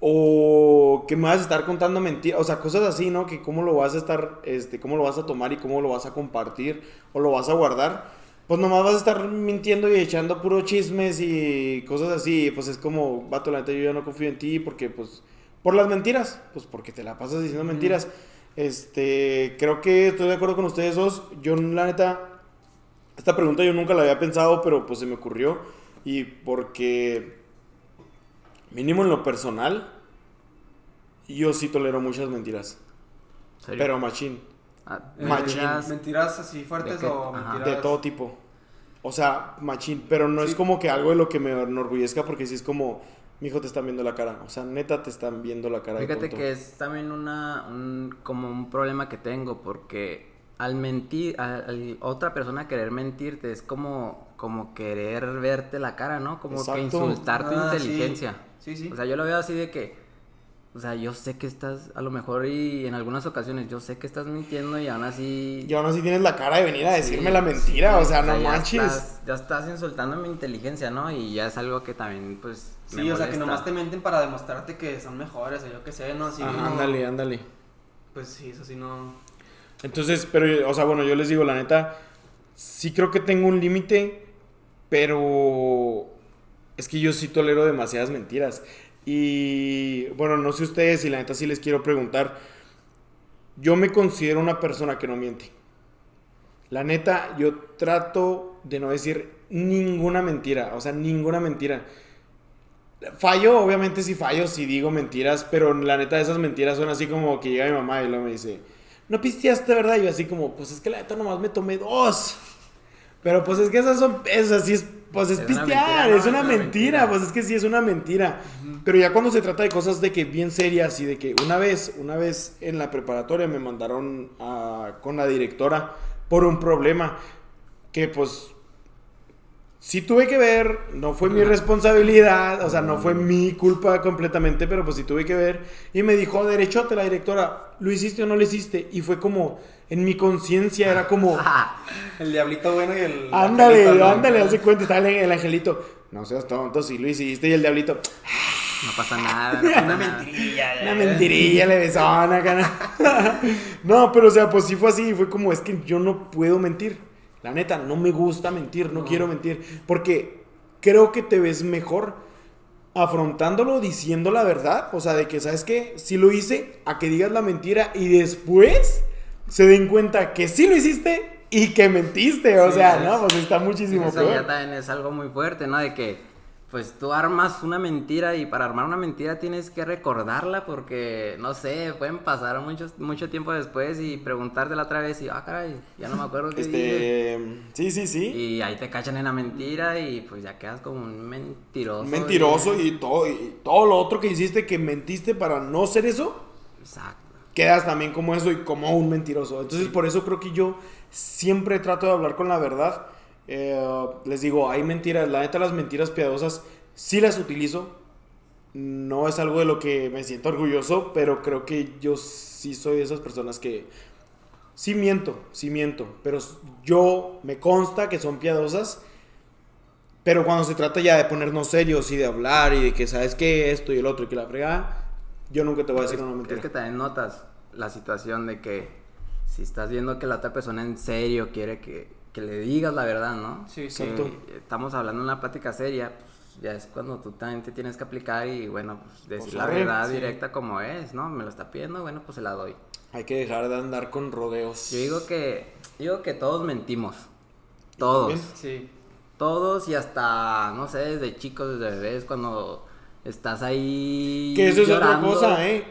O que me vas a estar contando mentiras, o sea, cosas así, ¿no? Que cómo lo vas a estar, este, cómo lo vas a tomar y cómo lo vas a compartir o lo vas a guardar. Pues nomás vas a estar mintiendo y echando puro chismes y cosas así. Pues es como, vato, la neta, yo ya no confío en ti porque, pues, por las mentiras. Pues porque te la pasas diciendo mentiras. Este, creo que estoy de acuerdo con ustedes dos. Yo, la neta, esta pregunta yo nunca la había pensado, pero pues se me ocurrió. Y porque, mínimo en lo personal, yo sí tolero muchas mentiras. Pero machín. Ah, machín. ¿Mentiras así fuertes o mentiras? De todo tipo. O sea, machín. Pero no es como que algo de lo que me enorgullezca porque sí es como, mi hijo te están viendo la cara. O sea, neta te están viendo la cara. Fíjate que es también una, un, como un problema que tengo porque al mentir, a, otra persona querer mentirte es como, como querer verte la cara, ¿no? Como que insultar tu ah, inteligencia. Sí. Sí, O sea, yo lo veo así de que, o sea, yo sé que estás, a lo mejor y en algunas ocasiones, yo sé que estás mintiendo y aún así... Y aún así tienes la cara de venir a decirme la mentira, o sea, no manches. ya estás insultando mi inteligencia, ¿no? Y ya es algo que también, pues... Sí, o sea, que nomás te mienten para demostrarte que son mejores, o yo qué sé, ¿no? Así, ándale, ándale. Pues sí, eso sí no... Entonces, pero, o sea, bueno, yo les digo, la neta, sí creo que tengo un límite, pero es que yo sí tolero demasiadas mentiras. Y bueno, no sé ustedes, y la neta sí les quiero preguntar, yo me considero una persona que no miente. La neta, yo trato de no decir ninguna mentira, o sea, ninguna mentira. Fallo, obviamente sí fallo, si digo mentiras, pero la neta esas mentiras son así como que llega mi mamá y luego me dice, no pisteaste, ¿verdad? Y yo así como, pues es que la neta nomás me tomé dos. Pero pues es que esas son, es así es, pues es, pistear, es una, mentira, pues es que sí es una mentira. Pero ya cuando se trata de cosas de que bien serias y de que una vez, una vez en la preparatoria me mandaron con la directora por un problema que pues sí tuve que ver, no fue mi responsabilidad, o sea, no fue mi culpa completamente, pero pues sí tuve que ver. Y me dijo, derechote la directora, ¿lo hiciste o no lo hiciste? Y fue como, en mi conciencia era como... el diablito bueno y el... Ándale, ándale, hace cuenta, está el, angelito. No seas tonto, si lo hiciste y el diablito... No pasa nada. una mentirilla. Una mentirilla le besona, no, pero o sea, pues sí fue así. Fue como, es que yo no puedo mentir. La neta, no me gusta mentir, no, quiero mentir. Porque creo que te ves mejor afrontándolo, diciendo la verdad. O sea, de que, ¿sabes qué? Si lo hice, a que digas la mentira y después se den cuenta que sí lo hiciste y que mentiste. O sea, no, pues está muchísimo eso ya también es algo muy fuerte, ¿no? De que pues tú armas una mentira y para armar una mentira tienes que recordarla porque, no sé, pueden pasar mucho, mucho tiempo después y preguntártela otra vez y, ah, caray, ya no me acuerdo qué este... Sí, sí, sí. Y ahí te cachan en la mentira y pues ya quedas como un mentiroso. Mentiroso y, todo, y todo lo otro que hiciste que mentiste para no ser eso. Exacto. Quedas también como eso y como un mentiroso. Entonces por eso creo que yo siempre trato de hablar con la verdad eh, les digo, hay mentiras, la neta las mentiras piadosas sí las utilizo. No es algo de lo que me siento orgulloso, pero creo que yo sí soy de esas personas que sí miento, sí miento, pero yo me consta que son piadosas. Pero cuando se trata ya de ponernos serios y de hablar y de que sabes que esto y el otro y que la frega, yo nunca te voy a decir una mentira. Es que también notas la situación de que si estás viendo que la otra persona en serio quiere que que le digas la verdad, ¿no? Sí, sí. Estamos hablando de una plática seria, pues ya es cuando tú también te tienes que aplicar y bueno, pues decir la verdad directa como es, ¿no? Me lo está pidiendo, bueno, pues se la doy. Hay que dejar de andar con rodeos. Yo digo que, digo que todos mentimos. Todos. Sí. Todos y hasta, no sé, desde chicos, desde bebés, cuando estás ahí. Que eso es otra cosa, ¿eh?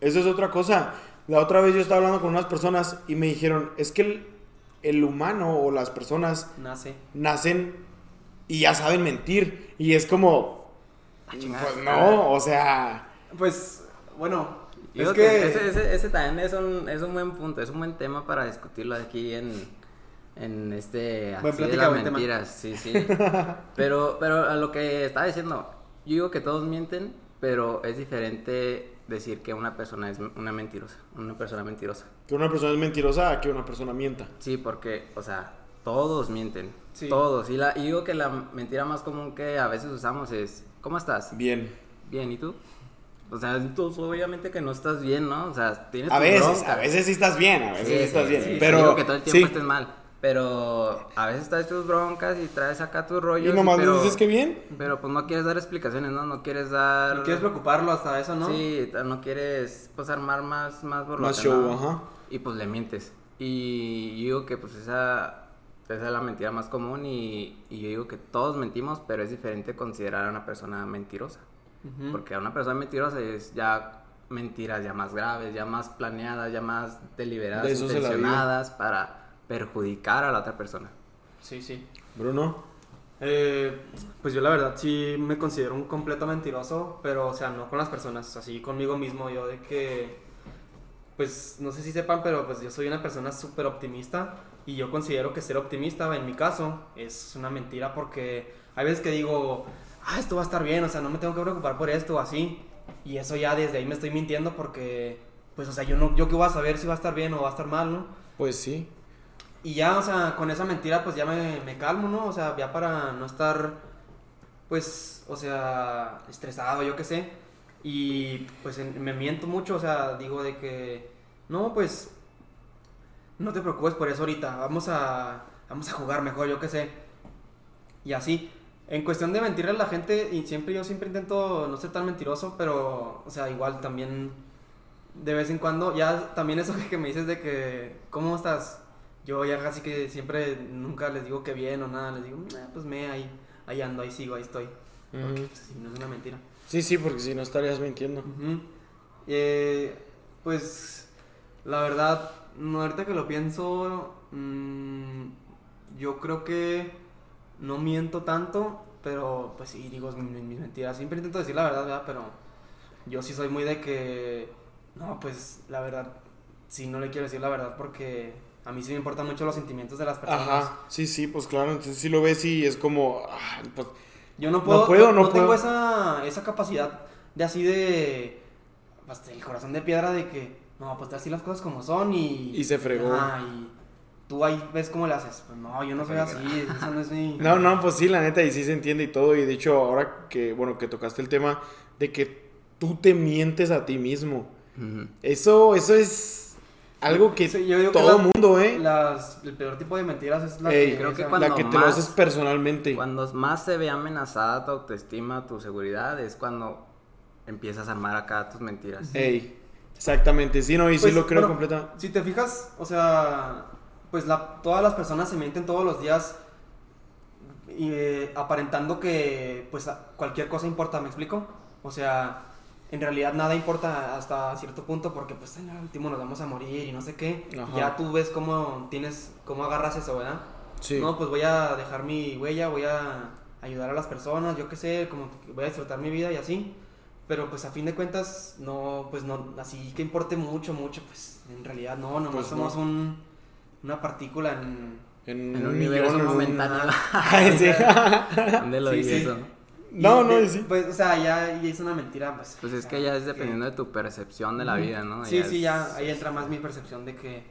Eso es otra cosa. La otra vez yo estaba hablando con unas personas y me dijeron, es que el, el humano o las personas Nace. nacen y ya saben mentir. Y es como, ah, pues no, o sea... Pues, bueno, es que... ese, ese, también es un, es un buen punto, es un buen tema para discutirlo aquí en, en este... Así de las mentiras, sí, sí. pero, pero a lo que estaba diciendo, yo digo que todos mienten, pero es diferente decir que una persona es una mentirosa, una persona mentirosa. Que una persona es mentirosa a que una persona mienta. Sí, porque, o sea, todos mienten. Todos. Y, la, y digo que la mentira más común que a veces usamos es, ¿cómo estás? Bien. Bien, ¿y tú? O sea, tú obviamente que no estás bien, ¿no? O sea, tienes A veces, a veces sí estás bien, a veces sí, estás bien. pero digo que todo el tiempo estés mal. Pero a veces traes tus broncas y traes acá tus rollos. Y nomás pero, dices que bien. Pero pues no quieres dar explicaciones, ¿no? No quieres dar. No quieres preocuparlo hasta eso, ¿no? Sí, no quieres pues armar más, más Más show, ajá. Y pues le mientes. Y yo digo que pues esa, esa es la mentira más común y, y, yo digo que todos mentimos, pero es diferente considerar a una persona mentirosa. Porque a una persona mentirosa es ya mentiras ya más graves, ya más planeadas, ya más deliberadas, intencionadas para perjudicar a la otra persona. Sí, sí. Bruno. Eh, pues yo la verdad sí me considero un completo mentiroso, pero o sea, no con las personas, así conmigo mismo, yo de que, pues no sé si sepan, pero pues yo soy una persona súper optimista y yo considero que ser optimista, en mi caso, es una mentira porque hay veces que digo, ah, esto va a estar bien, o sea, no me tengo que preocupar por esto o así, y eso ya desde ahí me estoy mintiendo porque, pues o sea, yo no, yo qué voy a saber si va a estar bien o va a estar mal, ¿no? Pues sí. Y ya, o sea, con esa mentira pues ya me, me, calmo, ¿no? O sea, ya para no estar, pues, o sea, estresado, yo qué sé. Y pues me miento mucho, o sea, digo de que, no, pues, no te preocupes por eso ahorita, vamos a, vamos a jugar mejor, yo qué sé. Y así. En cuestión de mentirle a la gente, y siempre yo siempre intento no ser tan mentiroso, pero, o sea, igual también de vez en cuando, ya también eso que me dices de que, ¿cómo estás? Yo ya casi que siempre nunca les digo que bien o nada, les digo, pues me, ahí, ahí ando, ahí sigo, ahí estoy. Porque pues, si no es una mentira. Sí, sí, porque si no estarías mintiendo. eh, pues la verdad, no, ahorita que lo pienso, mmm, yo creo que no miento tanto, pero pues sí, digo mis, mis mentiras. Siempre intento decir la verdad, ¿verdad? Pero yo sí soy muy de que, no, pues la verdad, sí no le quiero decir la verdad porque a mí sí me importan mucho los sentimientos de las personas. Ajá, sí, sí, pues claro, entonces si lo ves y es como, pues, yo no puedo, no, puedo, no, tengo esa, esa capacidad de así de, pues, el corazón de piedra de que, no, pues así las cosas como son y... Y se fregó. Ajá, y tú ahí ves cómo le haces. Pues no, yo no soy así, eso no es mi... No, no, pues sí, la neta, y sí se entiende y todo, y de hecho ahora que, bueno, que tocaste el tema de que tú te mientes a ti mismo. Eso, eso es algo que todo mundo, ¿eh? el peor tipo de mentiras es la que, creo que cuando te lo haces personalmente. Cuando más se ve amenazada tu autoestima, tu seguridad, es cuando empiezas a armar acá tus mentiras. Ey, exactamente, sí, no, y sí pues, lo creo completamente. Si te fijas, o sea, pues la, todas las personas se mienten todos los días y eh, aparentando que pues cualquier cosa importa, ¿me explico? O sea, en realidad nada importa hasta cierto punto porque pues en el último nos vamos a morir y no sé qué. Ya tú ves cómo tienes, cómo agarras eso, ¿verdad? Sí. No, pues voy a dejar mi huella, voy a ayudar a las personas, yo qué sé, como voy a disfrutar mi vida y así. Pero pues a fin de cuentas, no, pues no, así que importe mucho, mucho, pues en realidad no, nomás pues somos un, una partícula en, en, un universo momentáneo. ¿Dónde lo sí, eso? No, no, sí. Pues, o sea, ya, es una mentira, pues. Pues es que ya es dependiendo de tu percepción de la vida, ¿no? Sí, sí, ya ahí entra más mi percepción de que,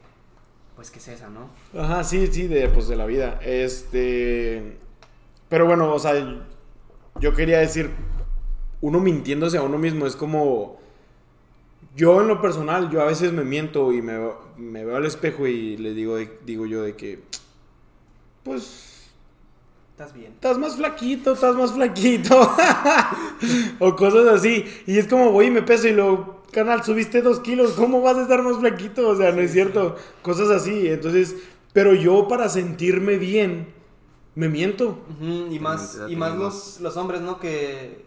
pues, que es esa, ¿no? Ajá, sí, sí, de, pues, de la vida. Este. Pero bueno, o sea, yo quería decir, uno mintiéndose a uno mismo es como. Yo en lo personal, yo a veces me miento y me, me veo al espejo y le digo, digo yo de que, pues Estás bien. Estás más flaquito, estás más flaquito. o cosas así. Y es como voy y me peso y lo, canal, subiste dos kilos, ¿cómo vas a estar más flaquito? O sea, no es cierto. Cosas así. Entonces, pero yo para sentirme bien, me miento. Y más, y más los, los hombres, ¿no? Que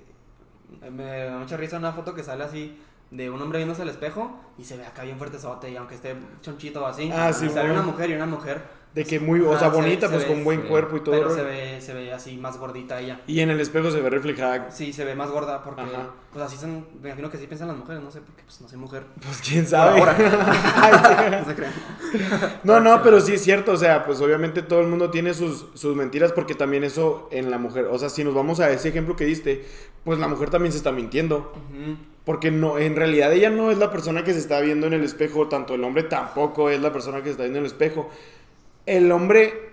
me da mucha risa una foto que sale así de un hombre viéndose al espejo y se ve acá bien fuertezote y aunque esté chonchito o así. Ah, sí, y sale una mujer y una mujer de que muy, o sea, bonita, pues con buen cuerpo y todo. Pero se ve, se ve así más gordita ella. Y en el espejo se ve reflejada. Sí, se ve más gorda porque, pues así son, me imagino que así piensan las mujeres, no sé, porque pues no soy mujer. Pues quién sabe. no se crean. No, no, pero sí es cierto, o sea, pues obviamente todo el mundo tiene sus, sus mentiras porque también eso en la mujer, o sea, si nos vamos a ese ejemplo que diste, pues la mujer también se está mintiendo. Porque no, en realidad ella no es la persona que se está viendo en el espejo, tanto el hombre tampoco es la persona que se está viendo en el espejo el hombre,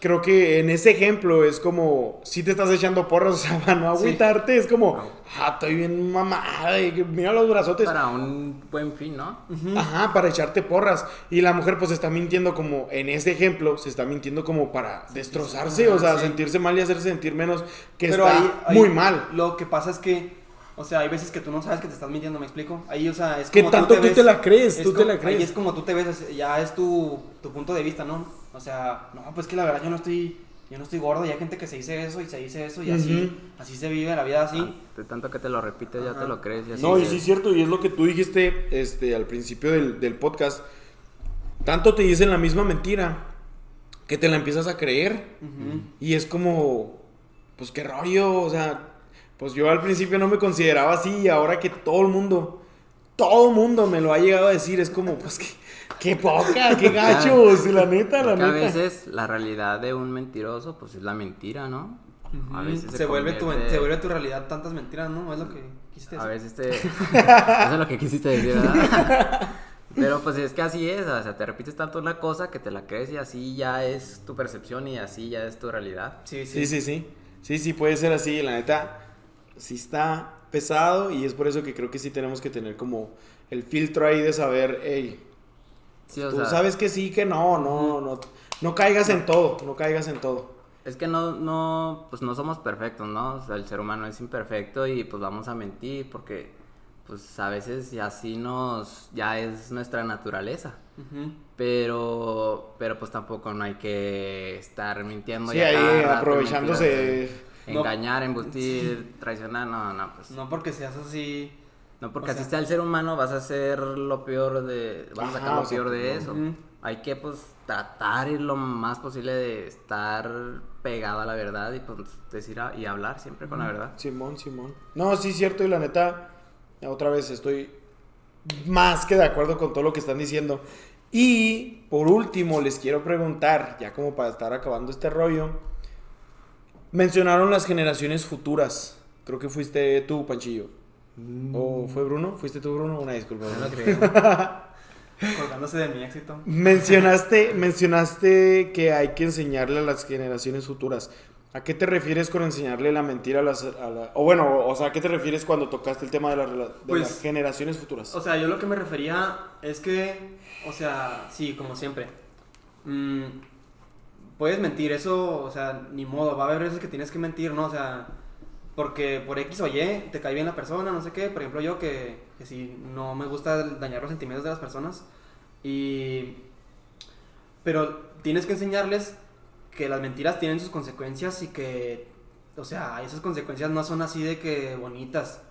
creo que en ese ejemplo es como, si te estás echando porras, o sea, para no agüitarte, es como, ah, estoy bien mamada, mira los brazotes. Para un buen fin, ¿no? Ajá, para echarte porras. Y la mujer pues está mintiendo como, en ese ejemplo, se está mintiendo como para destrozarse, o sea, sentirse mal y hacerse sentir menos, que está muy mal. Lo que pasa es que o sea, hay veces que tú no sabes que te estás mintiendo, ¿me explico? Ahí, o sea, es como. Que tanto tú te, la crees, tú te la crees. Ahí es como tú te ves, ya es tu, tu punto de vista, ¿no? O sea, no, pues que la verdad yo no estoy. Yo no estoy gordo, y hay gente que se dice eso y se dice eso y así, así se vive la vida así. Ah, de tanto que te lo repites, ya te lo crees. Y así no, y sí es cierto, y es lo que tú dijiste este, al principio del, del podcast. Tanto te dicen la misma mentira que te la empiezas a creer. Y es como, pues qué rollo, o sea, pues yo al principio no me consideraba así y ahora que todo el mundo, todo el mundo me lo ha llegado a decir, es como, pues qué, poca, qué gachos, la neta, la neta. A veces la realidad de un mentiroso, pues es la mentira, ¿no? A veces se, vuelve tu, se vuelve tu realidad tantas mentiras, ¿no? Es lo que quisiste decir. A veces te... Eso es lo que quisiste decir, ¿verdad? Pero pues es que así es, o sea, te repites tanto una cosa que te la crees y así ya es tu percepción y así ya es tu realidad. Sí, sí, sí, sí. Sí, sí, puede ser así, la neta sí está pesado y es por eso que creo que sí tenemos que tener como el filtro ahí de saber, hey, tú sabes que sí, que no, no, no, no caigas en todo, no caigas en todo. Es que no, no, pues no somos perfectos, ¿no? O sea, el ser humano es imperfecto y pues vamos a mentir porque pues a veces así nos, ya es nuestra naturaleza. Pero, pero pues tampoco no hay que estar mintiendo. Sí, ahí aprovechándose engañar, embustir, traicionar, no, no, pues. No porque seas así. No, porque así sea el ser humano, vas a hacer lo peor de. Vas a sacar lo peor de eso. Hay que, pues, tratar lo más posible de estar pegado a la verdad y, pues, decir y hablar siempre con la verdad. Simón, Simón. No, sí, cierto, y la neta, otra vez estoy más que de acuerdo con todo lo que están diciendo. Y por último, les quiero preguntar, ya como para estar acabando este rollo Mencionaron las generaciones futuras. Creo que fuiste tú, Panchillo. Mm. ¿O fue Bruno? ¿Fuiste tú, Bruno? Una disculpa. No lo creo. Colgándose de mi éxito. Mencionaste, mencionaste que hay que enseñarle a las generaciones futuras. ¿A qué te refieres con enseñarle la mentira a las... o bueno, o sea, ¿a qué te refieres cuando tocaste el tema de, de pues, las generaciones futuras? O sea, yo lo que me refería es que, o sea, sí, como siempre. Mm, puedes mentir, eso, o sea, ni modo, va a haber veces que tienes que mentir, ¿no? O sea, porque por X o Y te cae bien la persona, no sé qué. Por ejemplo, yo que, que si no me gusta dañar los sentimientos de las personas. Y... Pero tienes que enseñarles que las mentiras tienen sus consecuencias y que, o sea, esas consecuencias no son así de que bonitas.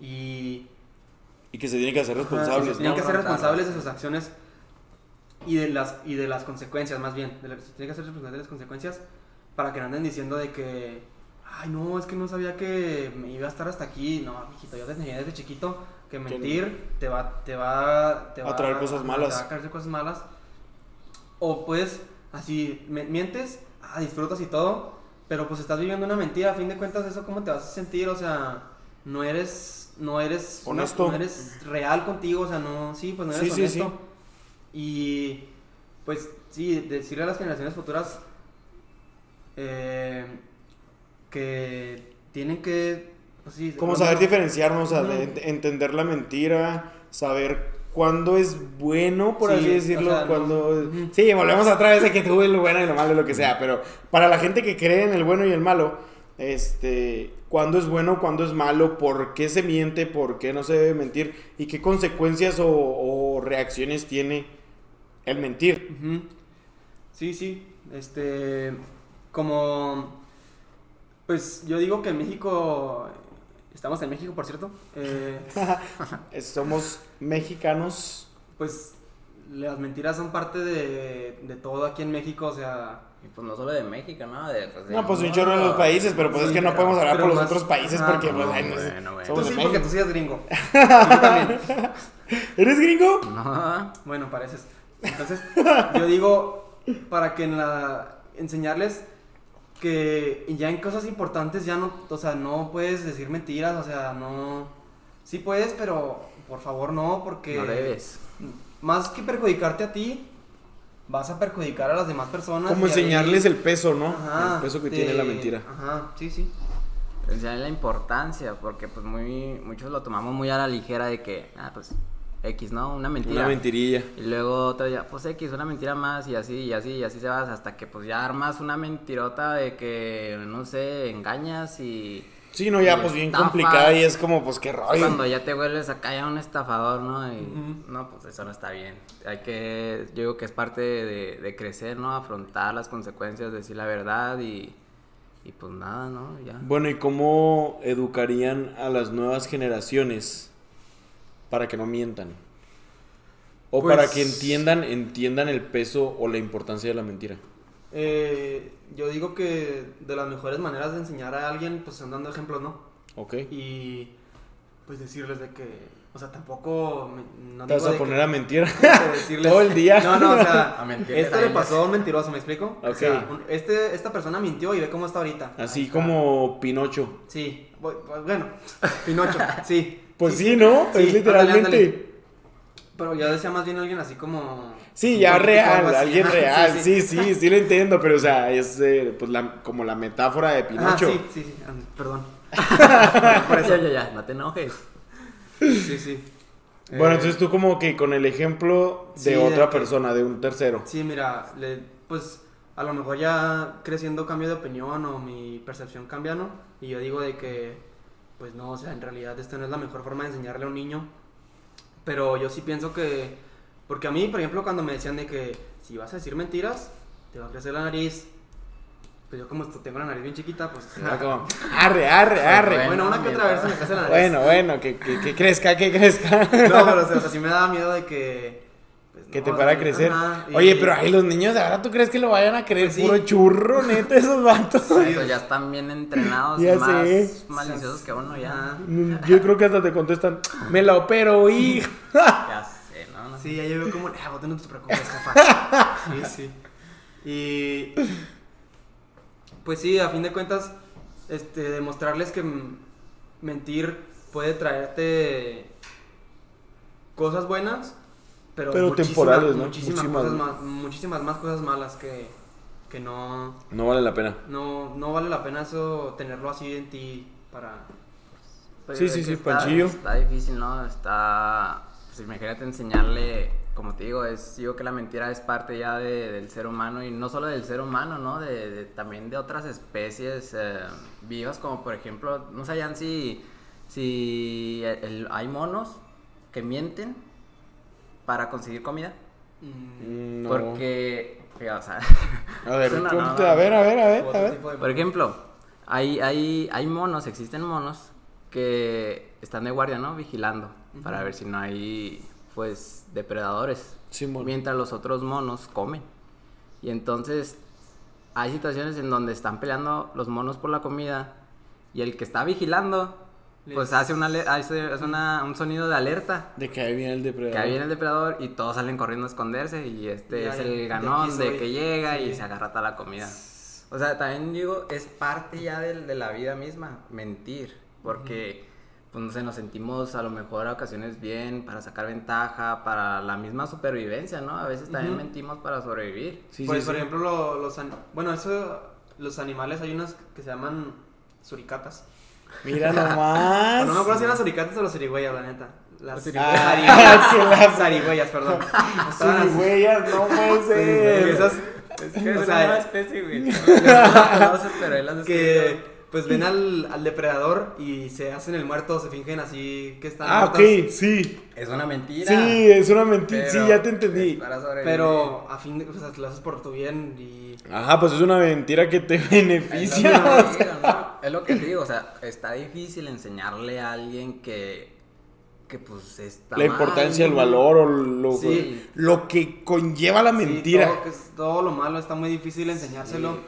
Y... Y que se tienen que hacer responsables. se tienen que hacer responsables de sus acciones y de las, y de las consecuencias, más bien. De se tienen que hacer responsables de las consecuencias para que no anden diciendo de que, ay, no, es que no sabía que me iba a estar hasta aquí. No, mijito, yo desde, desde chiquito que mentir te va, te va, te va a traer cosas malas. Te va a traer cosas malas. O puedes así, mientes, ah, disfrutas y todo, pero pues estás viviendo una mentira, a fin de cuentas, ¿eso cómo te vas a sentir? O sea, no eres, no eres, honesto. no eres real contigo, o sea, no, sí, pues no eres honesto. Y, pues, sí, decirle a las generaciones futuras eh, que tienen que, pues, sí, Como saber diferenciarnos, o sea, entender la mentira, saber cuándo es bueno, por así decirlo, cuando... Sí, volvemos otra vez a que tuve lo bueno y lo malo, lo que sea, pero para la gente que cree en el bueno y el malo, este, cuándo es bueno, cuándo es malo, por qué se miente, por qué no se debe mentir y qué consecuencias o, reacciones tiene el mentir. Sí, sí, este, como, pues yo digo que en México Estamos en México, por cierto. Eh, Somos mexicanos. Pues las mentiras son parte de, de, todo aquí en México, o sea... Y pues no solo de México, ¿no? De, pues, no, pues un chorro de los países, pero pues es que no podemos hablar por los otros países porque, pues, bueno, bueno, Tú sí, porque tú sí eres gringo. yo también. ¿Eres gringo? No. Bueno, pareces. Entonces, yo digo, para que en la... enseñarles que ya en cosas importantes ya no, o sea, no puedes decir mentiras, o sea, no... Sí puedes, pero por favor no, porque... No debes. Más que perjudicarte a ti, vas a perjudicar a las demás personas. Como enseñarles el peso, ¿no? el peso que tiene la mentira. Ajá, sí, sí. Enseñarles la importancia, porque pues muy, muchos lo tomamos muy a la ligera de que, ah, pues X, ¿no? Una mentira. Una mentirilla. Y luego otro día, pues X, una mentira más y así, y así, y así se vas hasta que pues ya armas una mentirota de que, no sé, engañas y... Sí, no, ya pues bien complicada y es como pues qué rollo. Cuando ya te vuelves acá ya un estafador, ¿no? Y no, pues eso no está bien. Hay que, yo digo que es parte de, de crecer, ¿no? Afrontar las consecuencias, decir la verdad y... Y pues nada, ¿no? Ya. Bueno, ¿y cómo educarían a las nuevas generaciones para que no mientan. O para que pues entiendan, entiendan el peso o la importancia de la mentira. Eh, yo digo que de las mejores maneras de enseñar a alguien, pues son dando ejemplos, ¿no? Ok. Y pues decirles de que, o sea, tampoco... No Te vas a poner a mentir todo el día. No, no, o sea, a esto le pasó a un mentiroso, ¿me explico? O sea, este, esta persona mintió y ve cómo está ahorita. Así como Pinocho. Sí, bueno, Pinocho, sí. Pues sí, ¿no? es literalmente. Pero yo decía más bien alguien así como. Sí, ya real, alguien real. Sí sí. sí, lo entiendo, pero o sea, es eh, pues la, como la metáfora de Pinocho. sí, sí, sí, perdón. Por eso. Ya, ya, ya, no te enojes. Sí, sí. Bueno, eh, entonces tú como que con el ejemplo de otra persona, de un tercero. Sí, mira, pues a lo mejor ya creciendo cambio de opinión o mi percepción cambia, ¿no? Y yo digo de que pues no, o sea, en realidad esta no es la mejor forma de enseñarle a un niño. Pero yo sí pienso que, porque a mí, por ejemplo, cuando me decían de que si vas a decir mentiras, te va a crecer la nariz. Pues yo como tengo la nariz bien chiquita, pues... como, arre, arre, arre. Bueno, una que otra vez se me crece la nariz. Bueno, bueno, que, que, crezca, que crezca. No, pero o sea, sí me daba miedo de que que te para crecer. Oye, pero ahí los niños de ahora, ¿tú crees que lo vayan a creer? Pues Puro churro, neta, esos vatos. Sí, ya están bien entrenados y más maliciosos que uno ya. Yo creo que hasta te contestan, me la opero, hijo. ya sé, ¿no? Sí, ya yo veo como, ah, vos no te preocupes, jefa. sí, sí. Y. Pues sí, a fin de cuentas, este, demostrarles que mentir puede traerte cosas buenas pero, temporales, ¿no? Muchísimas, Cosas más, muchísimas más cosas malas que, que no... No vale la pena. No, no vale la pena eso, tenerlo así en ti para... Pues, sí, sí, sí, está, Panchillo. Está difícil, ¿no? Está... Pues imagínate enseñarle, como te digo, es, digo que la mentira es parte ya de, del ser humano y no solo del ser humano, ¿no? De, también de otras especies eh, vivas, como por ejemplo, no sabían si, si hay monos que mienten para conseguir comida. Mm, no. Porque, o sea, a ver, a ver, a ver, a ver, a ver. Por ejemplo, hay, hay, hay monos, existen monos que están de guardia, ¿no? Vigilando para ver si no hay, pues, depredadores. mientras los otros monos comen. Y entonces hay situaciones en donde están peleando los monos por la comida y el que está vigilando pues hace, una, hace, una, un sonido de alerta. De que ahí viene el depredador. Que ahí viene el depredador y todos salen corriendo a esconderse y este es el ganón de, que llega y se agarra toda la comida. O sea, también digo, es parte ya de, de la vida misma, mentir, porque pues no sé, nos sentimos a lo mejor a ocasiones bien para sacar ventaja, para la misma supervivencia, ¿no? A veces también mentimos para sobrevivir. pues, por ejemplo, los, bueno, eso, los animales, hay unos que se llaman suricatas. Mira nomás. no me acuerdo si eran suricatas o los zarigüeyas, la neta. Las ah, zarigüeyas, perdón. Zarigüeyas, no puede ser. Esas, es que es una especie, güey. que pues ven al, al, depredador y se hacen el muerto, se fingen así que están. Ah, ok, sí. Es una mentira. Sí, es una mentira. Sí, ya te entendí. Pero a fin de cosas lo haces por tu bien y. Ajá, pues es una mentira que te beneficia. Es lo que te digo, o sea, está difícil enseñarle a alguien que. Que pues está. La importancia, el valor o lo, lo que conlleva la mentira. todo, todo, lo malo está muy difícil enseñárselo.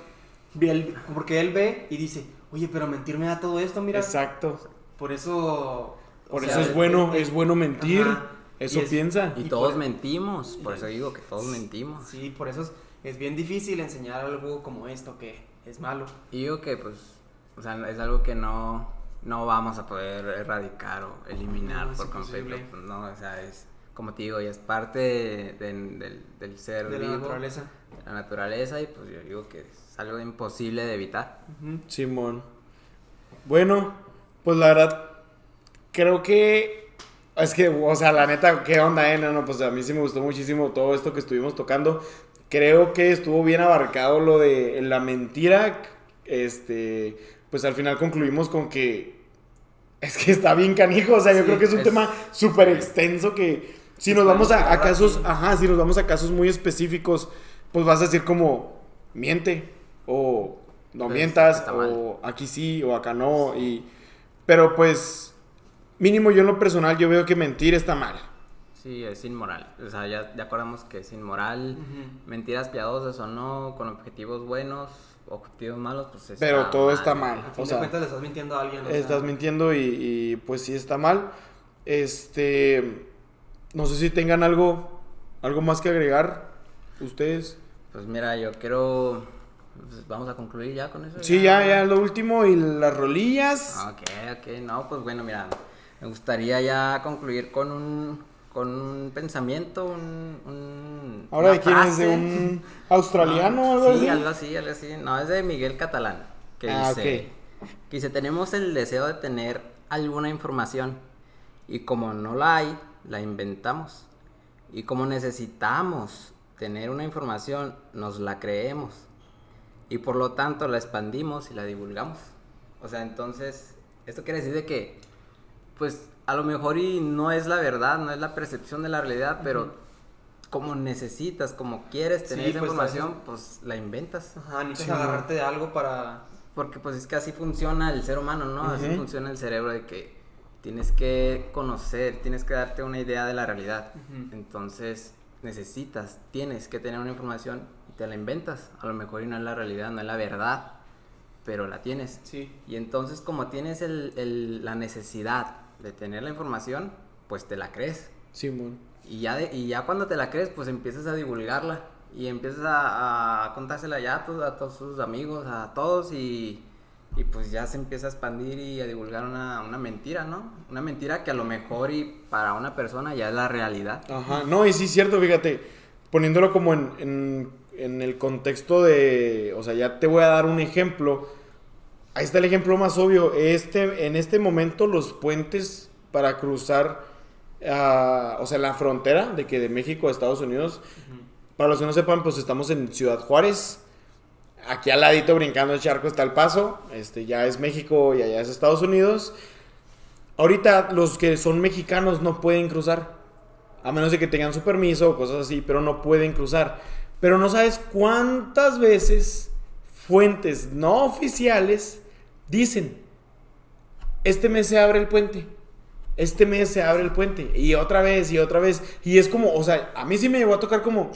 Porque él ve y dice, oye, pero mentir me da todo esto, mira. Exacto. Por eso... Por eso es bueno, es bueno mentir. Eso piensa. Y, todos mentimos, por eso digo que todos mentimos. Sí, por eso es, bien difícil enseñar algo como esto que es malo. Y digo que pues, o sea, es algo que no, no vamos a poder erradicar o eliminar por completo. Pues, no, o sea, es, como te digo, y es parte del, ser de la naturaleza. De la naturaleza y pues yo digo que algo imposible de evitar. Simón. Bueno, pues la verdad, creo que es que, o sea, la neta, ¿qué onda, eh? No, no, pues a mí sí me gustó muchísimo todo esto que estuvimos tocando. Creo que estuvo bien abarcado lo de la mentira. Este, pues al final concluimos con que es que está bien canijo. O sea, yo creo que es un tema súper extenso que si nos vamos a, a casos, ajá, si nos vamos a casos muy específicos, pues vas a decir como, miente o no pues, mientas, o aquí sí, o acá no, y... Pero pues, mínimo yo en lo personal, yo veo que mentir está mal. Sí, es inmoral. O sea, ya, ya acordamos que es inmoral. Mentiras piadosas o no, con objetivos buenos, objetivos malos, pues está Pero todo está mal. o sea, le estás mintiendo a alguien. Estás mintiendo y, y, pues sí está mal. Este. No sé si tengan algo, algo más que agregar ustedes. Pues mira, yo quiero pues, vamos a concluir ya con eso. Sí, ya, ya, lo último y las rolillas. Ok, ok, no, pues bueno, mira, me gustaría ya concluir con un, con un pensamiento, un... un ¿Ahora de quién es? ¿De un australiano o algo sí, así? algo así, algo así. No, es de Miguel Catalán, que ah, dice... Que dice, tenemos el deseo de tener alguna información y como no la hay, la inventamos. Y como necesitamos tener una información, nos la creemos y por lo tanto la expandimos y la divulgamos. O sea, entonces, esto quiere decir de que, pues, a lo mejor y no es la verdad, no es la percepción de la realidad, pero como necesitas, como quieres tener esa pues, información, pues la inventas. Ajá, necesitas agarrarte de algo para... Porque pues es que así funciona el ser humano, ¿no? Así funciona el cerebro de que tienes que conocer, tienes que darte una idea de la realidad. Entonces necesitas, tienes que tener una información te la inventas. A lo mejor y no es la realidad, no es la verdad, pero la tienes. Sí. Y entonces como tienes el, la necesidad de tener la información, pues te la crees. Sí, Y ya, y ya cuando te la crees, pues empiezas a divulgarla y empiezas a, contársela ya a, a, todos sus amigos, a todos y, y, pues ya se empieza a expandir y a divulgar una, una, mentira, ¿no? Una mentira que a lo mejor y para una persona ya es la realidad. Ajá, no, y sí es cierto, fíjate, poniéndolo como en en el contexto de, o sea, ya te voy a dar un ejemplo. Ahí está el ejemplo más obvio. Este, en este momento los puentes para cruzar, uh, o sea, la frontera de que de México a Estados Unidos, para los que no sepan, pues estamos en Ciudad Juárez. Aquí al ladito brincando el charco está el paso. Este ya es México y allá es Estados Unidos. Ahorita los que son mexicanos no pueden cruzar. A menos de que tengan su permiso o cosas así, pero no pueden cruzar. Pero no sabes cuántas veces fuentes no oficiales dicen, este mes se abre el puente, este mes se abre el puente, y otra vez, y otra vez, y es como, o sea, a mí sí me llegó a tocar como,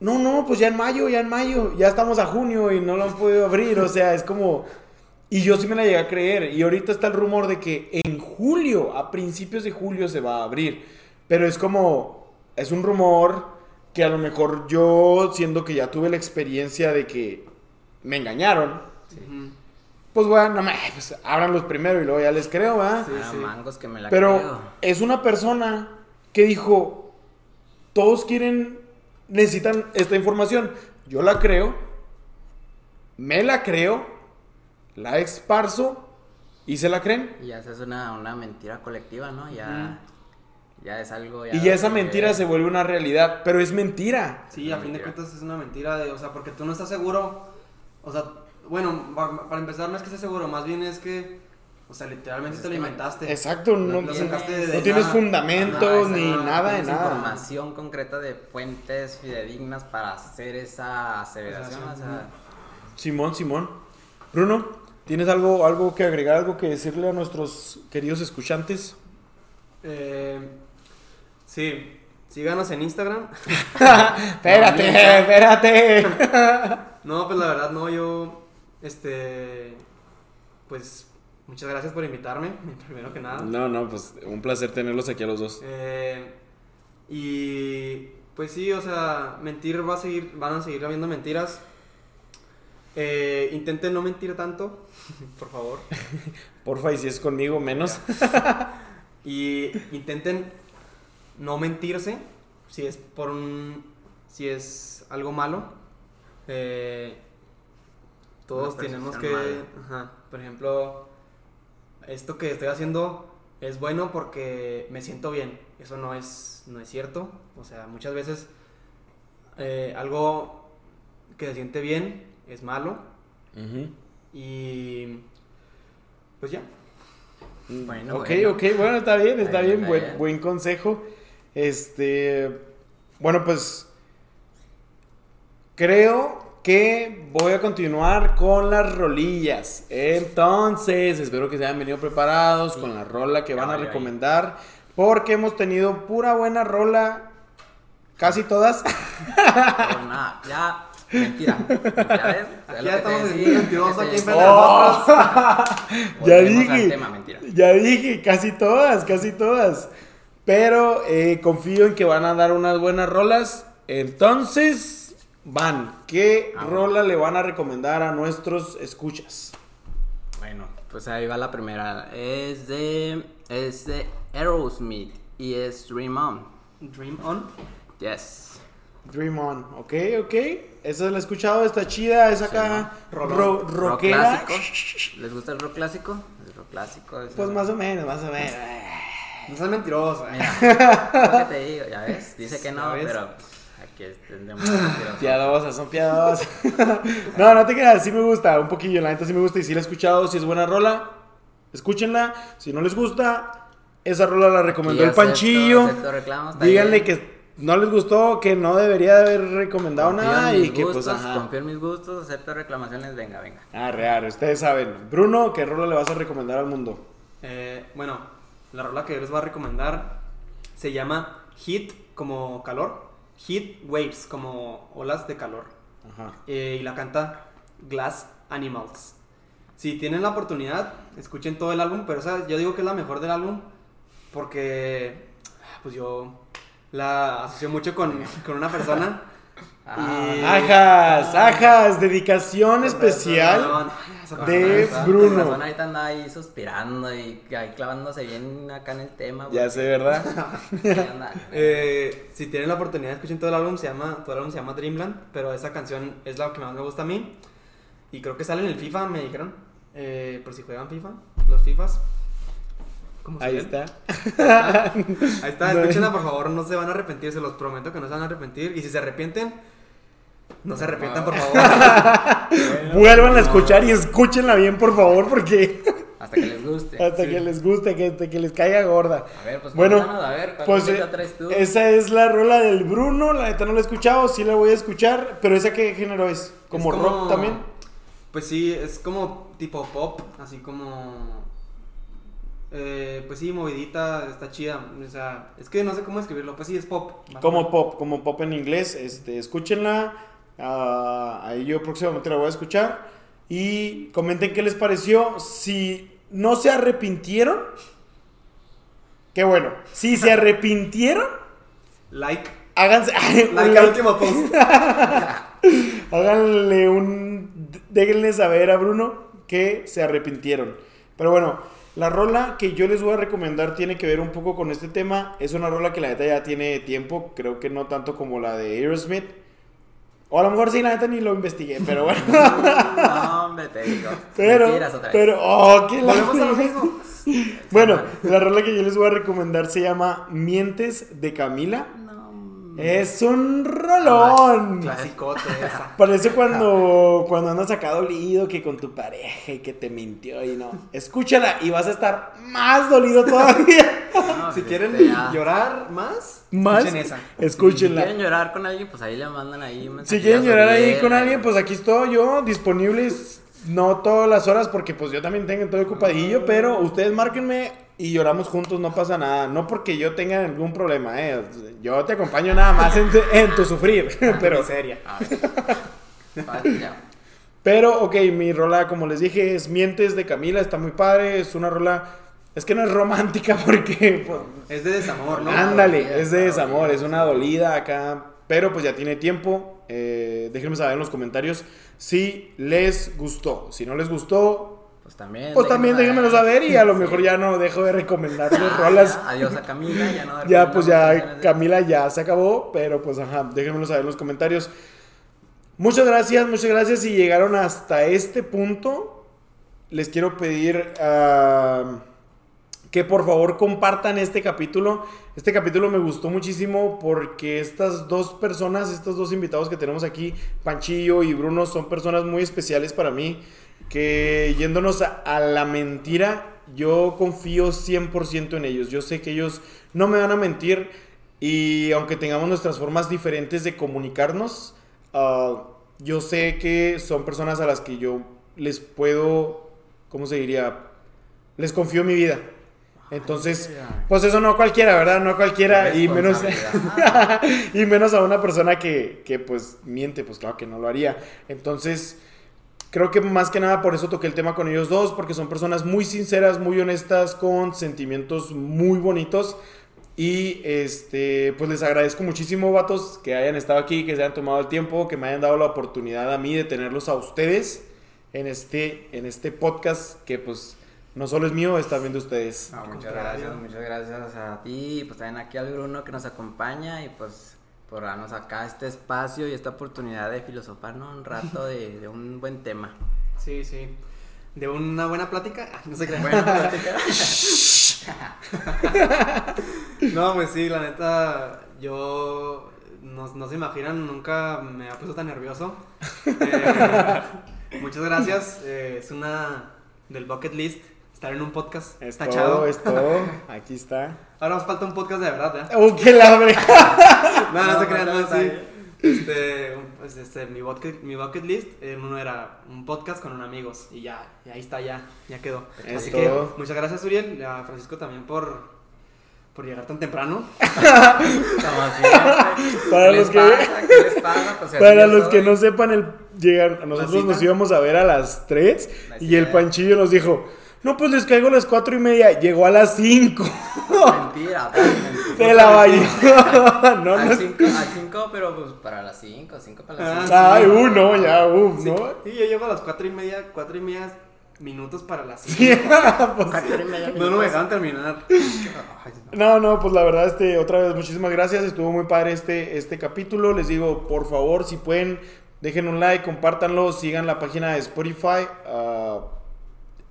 no, no, pues ya en mayo, ya en mayo, ya estamos a junio y no lo han podido abrir, o sea, es como, y yo sí me la llegué a creer, y ahorita está el rumor de que en julio, a principios de julio se va a abrir, pero es como, es un rumor que a lo mejor yo, siendo que ya tuve la experiencia de que me engañaron, pues bueno, no me, pues los primero y luego ya les creo, ¿verdad? Sí, Mangos que me la Pero es una persona que dijo, todos quieren, necesitan esta información. Yo la creo, me la creo, la esparzo y se la creen. Y ya es una, una mentira colectiva, ¿no? Ya... Ya es algo. y ya esa mentira se vuelve una realidad, pero es mentira. Sí, a fin de cuentas es una mentira, de, o sea, porque tú no estás seguro. O sea, bueno, para, empezar, no es que estés seguro, más bien es que. O sea, literalmente pues te alimentaste. Exacto, no, no, tienes fundamentos ni nada de nada. información concreta de fuentes fidedignas para hacer esa aseveración. O sea, Simón, Simón. Bruno, ¿tienes algo, algo que agregar, algo que decirle a nuestros queridos escuchantes? Eh, Sí, síganos en Instagram. espérate, espérate. no, pues la verdad no, yo, este, pues muchas gracias por invitarme, primero que nada. No, no, pues un placer tenerlos aquí a los dos. Eh, y pues sí, o sea, mentir va a seguir, van a seguir habiendo mentiras. Eh, intenten no mentir tanto, por favor. Porfa, y si es conmigo, menos. y intenten no mentirse si es por un si es algo malo eh, todos tenemos que por ejemplo esto que estoy haciendo es bueno porque me siento bien. Eso no es no es cierto. O sea muchas veces eh, algo que se siente bien es malo y pues ya. Bueno, ok, ok, bueno, está bien, está bien, buen, buen consejo. Este, bueno, pues creo que voy a continuar con las rolillas. Entonces, espero que se hayan venido preparados con la rola que van a recomendar. Porque hemos tenido pura buena rola. Casi todas. ya. Mentira. Ya, ya estamos en aquí en oh. Ya dije. Ya dije, casi todas, casi todas. Pero eh, confío en que van a dar unas buenas rolas. Entonces, van. ¿Qué ah, rola le van a recomendar a nuestros escuchas? Bueno, pues ahí va la primera. Es de, es de Aerosmith y es Dream On. ¿Dream On? Yes. Dream On, ok, ok. Esa la he escuchado, está chida, es acá rock, clásico. ¿Les gusta el rock clásico? El rock clásico. Pues más o menos, más o menos. No seas mentiroso. Mira, te digo, ya ves, dice que no, pero aquí tendremos Piadosas, son piadosas. no, no te quedas, sí me gusta, un poquillo, la neta sí me gusta y si la he escuchado, si es buena rola, escúchenla. Si no les gusta, esa rola la recomendó el Panchillo. Díganle que no les gustó, que no debería haber recomendado nada y que pues ajá. Confío en mis gustos, acepto reclamaciones, venga, venga. Ah, real, ustedes saben. Bruno, ¿qué rola le vas a recomendar al mundo? Eh, bueno, la rola que les voy a recomendar se llama Heat como calor, Heat Waves como olas de calor. Ajá. Eh, y la canta Glass Animals. Si tienen la oportunidad, escuchen todo el álbum, pero yo digo que es la mejor del álbum porque pues yo la asocio mucho con, con una persona Ah, ajas, ajas, dedicación especial de Bruno. ahorita anda ahí suspirando y ahí clavándose bien acá en el tema. Ya sé, ¿verdad? eh, si tienen la oportunidad de escuchar todo el álbum, se llama, todo el álbum se llama Dreamland, pero esa canción es la que más me gusta a mí. Y creo que sale en el FIFA, me dijeron. Eh, por si juegan FIFA, los FIFAs. Ahí está. Ahí está, escúchenla por favor, no se van a arrepentir, se los prometo que no se van a arrepentir. Y si se arrepienten, no se arrepientan, por favor. Vuelvan a escuchar y escúchenla bien, por favor, porque. Hasta que les guste. Hasta que les guste, que, que les caiga gorda. A ver, pues bueno, a ver, pues eh, esa es la rola del Bruno. La neta no la he escuchado, sí la voy a escuchar. Pero esa qué género es? ¿Como, rock también? Pues sí, es como tipo pop, así como. Eh, pues sí, movidita, está chida. O sea, es que no sé cómo escribirlo. Pues sí, es pop. Como pop, como pop en inglés. Este, escúchenla Ah, ahí yo próximamente la voy a escuchar. Y comenten qué les pareció. Si no se arrepintieron, qué bueno. Si se arrepintieron, like. Háganse like al último post. Háganle un. Déjenle saber a Bruno que se arrepintieron. Pero bueno, la rola que yo les voy a recomendar tiene que ver un poco con este tema. Es una rola que la neta ya tiene tiempo. Creo que no tanto como la de Aerosmith. O a lo mejor sí, la neta ni lo investigué, pero bueno. no, hombre, te digo. Pero, pero, oh, qué la Bueno, la rola que yo les voy a recomendar se llama Mientes de Camila. Es un rolón. Clasicote esa. Parece cuando, cuando andas acá dolido que con tu pareja y que te mintió y no. Escúchala y vas a estar más dolido todavía. si quieren llorar más, más escuchen esa. Escúchenla. Si quieren llorar con alguien, pues ahí le mandan ahí. Si quieren llorar ahí con alguien, pues aquí estoy yo disponible. No todas las horas porque pues yo también tengo todo ocupadillo, pero ustedes márquenme y lloramos juntos, no pasa nada. No porque yo tenga algún problema, ¿eh? Yo te acompaño nada más en, tu, sufrir. pero. seria. pero, ok, mi rola, como les dije, es Mientes de Camila, está muy padre. Es una rola. Es que no es romántica porque. Pues, es de desamor, ¿no? Ándale, es de desamor, es una dolida acá. Pero pues ya tiene tiempo. Eh, déjenme saber en los comentarios si les gustó. Si no les gustó, pues también. Pues también déjenmelo saber y a lo mejor ya no dejo de recomendar los rolas. adiós a Camila, ya no. Ya, pues ya Camila ya se acabó, pero pues ajá, déjenmelo saber en los comentarios. Muchas gracias, muchas gracias. Si llegaron hasta este punto, les quiero pedir uh, que por favor compartan este capítulo. Este capítulo me gustó muchísimo porque estas dos personas, estos dos invitados que tenemos aquí, Panchillo y Bruno, son personas muy especiales para mí que yéndonos a, la mentira, yo confío 100% en ellos. Yo sé que ellos no me van a mentir y aunque tengamos nuestras formas diferentes de comunicarnos, ah, yo sé que son personas a las que yo les puedo, ¿cómo se diría? Les confío mi vida. Entonces, pues eso no cualquiera, ¿verdad? No cualquiera y menos y menos a una persona que, que pues miente, pues claro que no lo haría. Entonces, Creo que más que nada por eso toqué el tema con ellos dos, porque son personas muy sinceras, muy honestas, con sentimientos muy bonitos. Y este, pues les agradezco muchísimo, vatos, que hayan estado aquí, que se hayan tomado el tiempo, que me hayan dado la oportunidad a mí de tenerlos a ustedes en este, en este podcast que pues no solo es mío, está viendo ustedes. muchas gracias, muchas gracias a ti, pues también aquí al Bruno que nos acompaña y pues por darnos acá este espacio y esta oportunidad de filosofar un rato de, un buen tema. Sí, sí. De una buena plática. Ah, no sé qué. Buena plática. no, pues sí, la neta, yo no, se imaginan, nunca me ha puesto tan nervioso. Eh, muchas gracias. Eh, es una del bucket list estar en un podcast. Es todo, es todo. Aquí está. Ahora nos falta un podcast de verdad, ¿eh? ¡Uh, qué labre! no, no, se crean, no, sí. Este, pues, este, mi bucket, mi bucket list, eh, uno era un podcast con unos amigos y ya, y ahí está, ya, ya quedó. Así que muchas gracias, Uriel, y a Francisco también por, por llegar tan temprano. para los que, pues, para los que no sepan el llegar, nosotros nos íbamos a ver a las 3 y el Panchillo nos dijo, no, pues les caigo a las cuatro y media. Llegó a las cinco. Mentira, mentira. Se la bañó. no, al 5, pero pues para las 5, 5 para las 5. Ah, Ay, uno, ya, uff, ¿no? Y yo llego a las 4 y media, 4 y media minutos para las 5. Sí, pues, no, no me dejaban terminar. no, no, pues la verdad, este, otra vez, muchísimas gracias. Estuvo muy padre este, este capítulo. Les digo, por favor, si pueden, dejen un like, compártanlo, sigan la página de Spotify. Uh,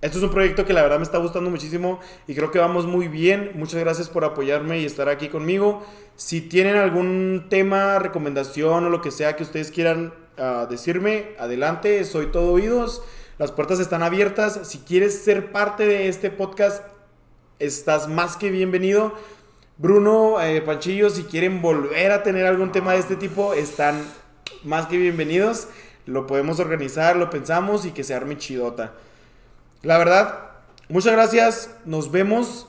esto es un proyecto que la verdad me está gustando muchísimo y creo que vamos muy bien. Muchas gracias por apoyarme y estar aquí conmigo. Si tienen algún tema, recomendación o lo que sea que ustedes quieran uh, decirme, adelante, soy todo oídos. Las puertas están abiertas. Si quieres ser parte de este podcast, estás más que bienvenido. Bruno, eh, Panchillo, si quieren volver a tener algún tema de este tipo, están más que bienvenidos. Lo podemos organizar, lo pensamos y que se arme chidota. La verdad, muchas gracias. Nos vemos.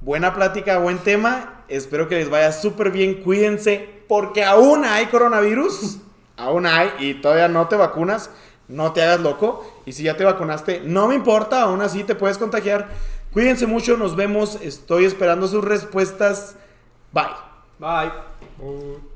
Buena plática, buen tema. Espero que les vaya súper bien. Cuídense porque aún hay coronavirus. aún hay y todavía no te vacunas. No te hagas loco. Y si ya te vacunaste, no me importa. Aún así te puedes contagiar. Cuídense mucho. Nos vemos. Estoy esperando sus respuestas. Bye. Bye.